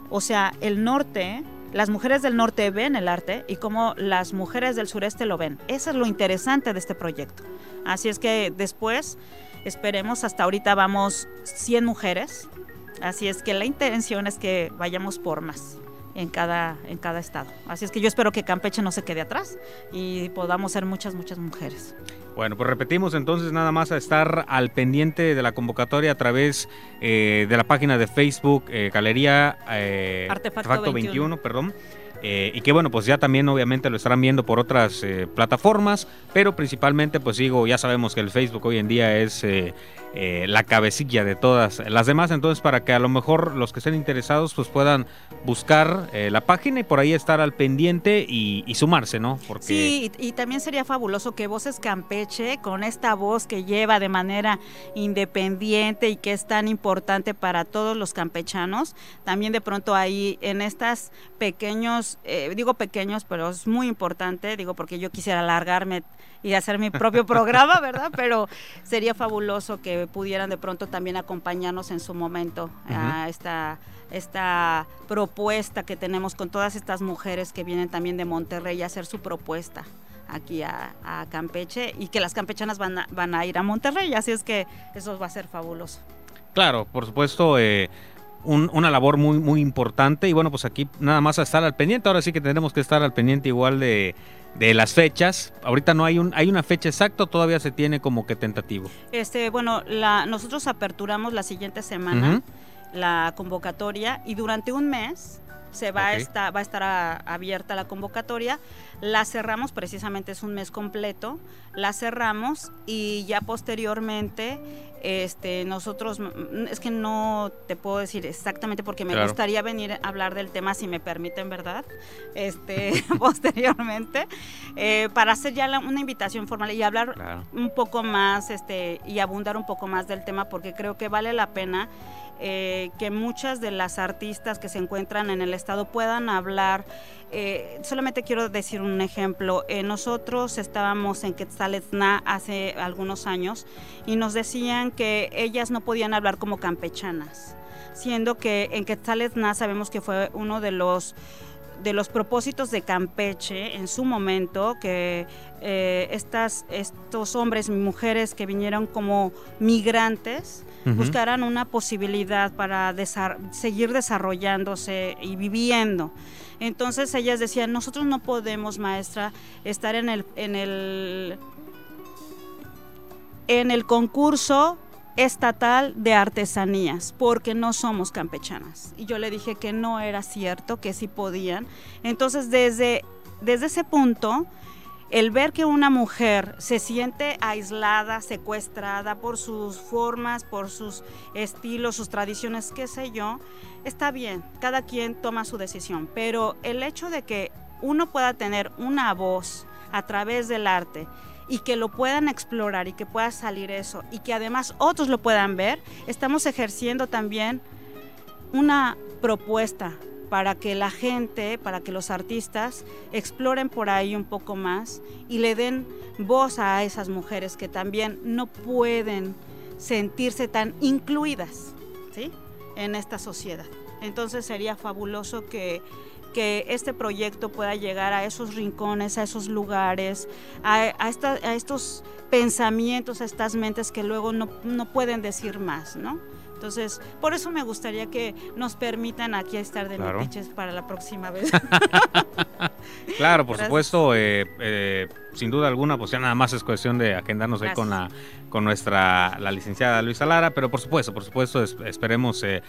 o sea, el norte las mujeres del norte ven el arte y cómo las mujeres del sureste lo ven. Eso es lo interesante de este proyecto. Así es que después Esperemos, hasta ahorita vamos 100 mujeres, así es que la intención es que vayamos por más en cada, en cada estado. Así es que yo espero que Campeche no se quede atrás y podamos ser muchas, muchas mujeres. Bueno, pues repetimos entonces nada más a estar al pendiente de la convocatoria a través eh, de la página de Facebook eh, Galería eh, Artefacto, 21, perdón. y que bueno, pues ya también obviamente lo estarán viendo por otras plataformas, pero principalmente pues digo, ya sabemos que el Facebook hoy en día es eh, la cabecilla de todas las demás. Entonces, para que a lo mejor los que estén interesados pues puedan buscar eh, la página y por ahí estar al pendiente y, sumarse, ¿no? Porque... Sí, y, también sería fabuloso que Voces Campeche, con esta voz que lleva de manera independiente y que es tan importante para todos los campechanos, también de pronto ahí en estas pequeños, eh, digo pequeños, pero es muy importante, digo porque yo quisiera alargarme y hacer mi propio programa, ¿verdad? Pero sería fabuloso que pudieran de pronto también acompañarnos en su momento a esta, esta propuesta que tenemos con todas estas mujeres que vienen también de Monterrey a hacer su propuesta aquí a, Campeche y que las campechanas van a, van a ir a Monterrey, así es que eso va a ser fabuloso. Claro, por supuesto, eh, una labor muy, muy importante y bueno, pues aquí nada más a estar al pendiente, ahora sí que tendremos que estar al pendiente igual de de las fechas. Ahorita no hay un hay una fecha exacta, todavía se tiene como que tentativo. Este, bueno, la, nosotros aperturamos la siguiente semana la convocatoria y durante un mes se va a estar va a estar abierta la convocatoria. La cerramos precisamente es un mes completo. La cerramos y ya posteriormente este, nosotros, es que no te puedo decir exactamente porque me gustaría venir a hablar del tema, si me permiten, ¿verdad? Este, posteriormente, eh, para hacer ya una invitación formal y hablar un poco más este, y abundar un poco más del tema, porque creo que vale la pena eh, que muchas de las artistas que se encuentran en el estado puedan hablar. Eh, solamente quiero decir un ejemplo. Eh, nosotros estábamos en Quetzaletsna hace algunos años y nos decían que ellas no podían hablar como campechanas, siendo que en Quetzaletsna sabemos que fue uno de los de los propósitos de Campeche en su momento, que estas, estos hombres y mujeres que vinieron como migrantes, buscarán una posibilidad para seguir desarrollándose y viviendo. Entonces ellas decían, nosotros no podemos, maestra, estar en el, en el, en el concurso estatal de artesanías, porque no somos campechanas. Y yo le dije que no era cierto, que sí podían. Entonces desde, desde ese punto el ver que una mujer se siente aislada, secuestrada por sus formas, por sus estilos, sus tradiciones, qué sé yo, está bien, cada quien toma su decisión, pero el hecho de que uno pueda tener una voz a través del arte y que lo puedan explorar y que pueda salir eso y que además otros lo puedan ver, estamos ejerciendo también una propuesta para que la gente, para que los artistas exploren por ahí un poco más y le den voz a esas mujeres que también no pueden sentirse tan incluidas ¿sí? En esta sociedad. Entonces sería fabuloso que, que este proyecto pueda llegar a esos rincones, a esos lugares, a, a, estos pensamientos, a estas mentes que luego no, no pueden decir más, ¿no? Entonces, por eso me gustaría que nos permitan aquí estar de claro. para la próxima vez. claro, por Gracias. supuesto, eh, eh, sin duda alguna, pues ya nada más es cuestión de agendarnos Gracias. ahí con la con nuestra la licenciada Luisa Lara, pero por supuesto, por supuesto, es, esperemos eh,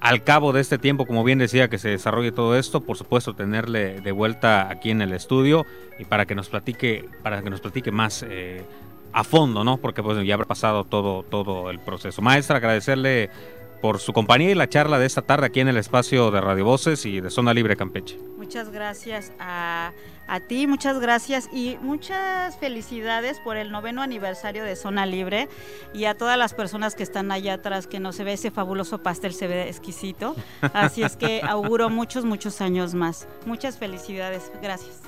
al cabo de este tiempo, como bien decía, que se desarrolle todo esto, por supuesto tenerle de vuelta aquí en el estudio y para que nos platique, para que nos platique más eh, a fondo, ¿no? Porque pues ya habrá pasado todo, todo el proceso. Maestra, agradecerle por su compañía y la charla de esta tarde aquí en el espacio de Radio Voces y de Zona Libre Campeche. Muchas gracias a, a, ti, muchas gracias y muchas felicidades por el noveno aniversario de Zona Libre y a todas las personas que están allá atrás, que no se ve ese fabuloso pastel, se ve exquisito. Así es que auguro muchos, muchos años más. Muchas felicidades, gracias.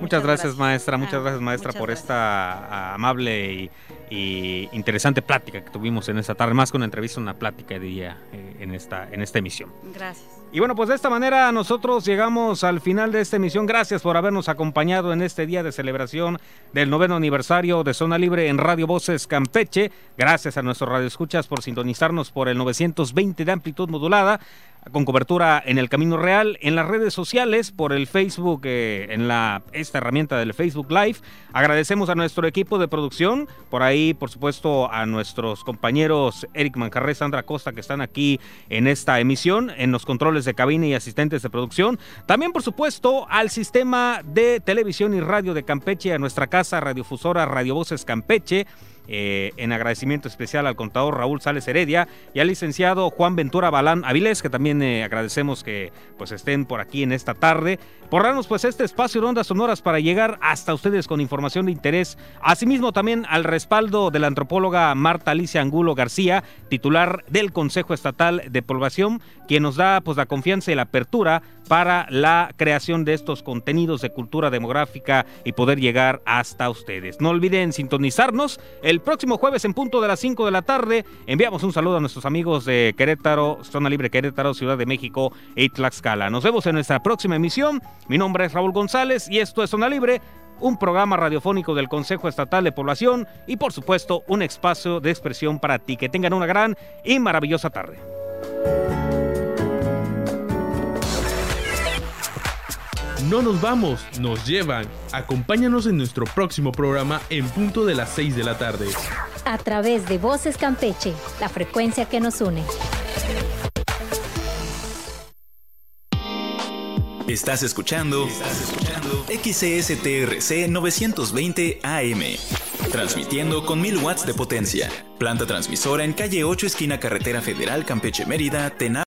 Muchas, gracias, maestra. Muchas ah, gracias, maestra, por gracias. esta amable y, y, interesante plática que tuvimos en esta tarde. Más que una entrevista, una plática, diría, eh, en, esta, en esta emisión. Gracias. Y bueno, pues de esta manera nosotros llegamos al final de esta emisión. Gracias por habernos acompañado en este día de celebración del noveno aniversario de Zona Libre en Radio Voces Campeche. Gracias a nuestros radioescuchas por sintonizarnos por el 920 de amplitud modulada con cobertura en el Camino Real, en las redes sociales, por el Facebook, eh, en la, esta herramienta del Facebook Live. Agradecemos a nuestro equipo de producción, por ahí, por supuesto, a nuestros compañeros Eric Mancarré, Sandra Costa, que están aquí en esta emisión, en los controles de cabina y asistentes de producción. También, por supuesto, al sistema de televisión y radio de Campeche, a nuestra casa radiofusora Radio Voces Campeche eh, en agradecimiento especial al contador Raúl Sales Heredia y al licenciado Juan Ventura Balán Avilés, que también eh, agradecemos que pues estén por aquí en esta tarde, por darnos pues este espacio de ondas sonoras para llegar hasta ustedes con información de interés. Asimismo también al respaldo de la antropóloga Marta Alicia Angulo García, titular del Consejo Estatal de Población, quien nos da pues la confianza y la apertura para la creación de estos contenidos de cultura demográfica y poder llegar hasta ustedes. No olviden sintonizarnos el próximo jueves en punto de las 5 de la tarde. Enviamos un saludo a nuestros amigos de Querétaro, Zona Libre Querétaro, Ciudad de México y Tlaxcala. Nos vemos en nuestra próxima emisión. Mi nombre es Raúl González y esto es Zona Libre un programa radiofónico del Consejo Estatal de Población y por supuesto un espacio de expresión para ti. Que tengan una gran y maravillosa tarde. No nos vamos, nos llevan. Acompáñanos en nuestro próximo programa en punto de las 6 de la tarde. A través de Voces Campeche, la frecuencia que nos une. Estás escuchando, Estás escuchando XCSTRC 920 AM. Transmitiendo con 1000 watts de potencia. Planta transmisora en calle 8 esquina carretera federal Campeche Mérida, Tena.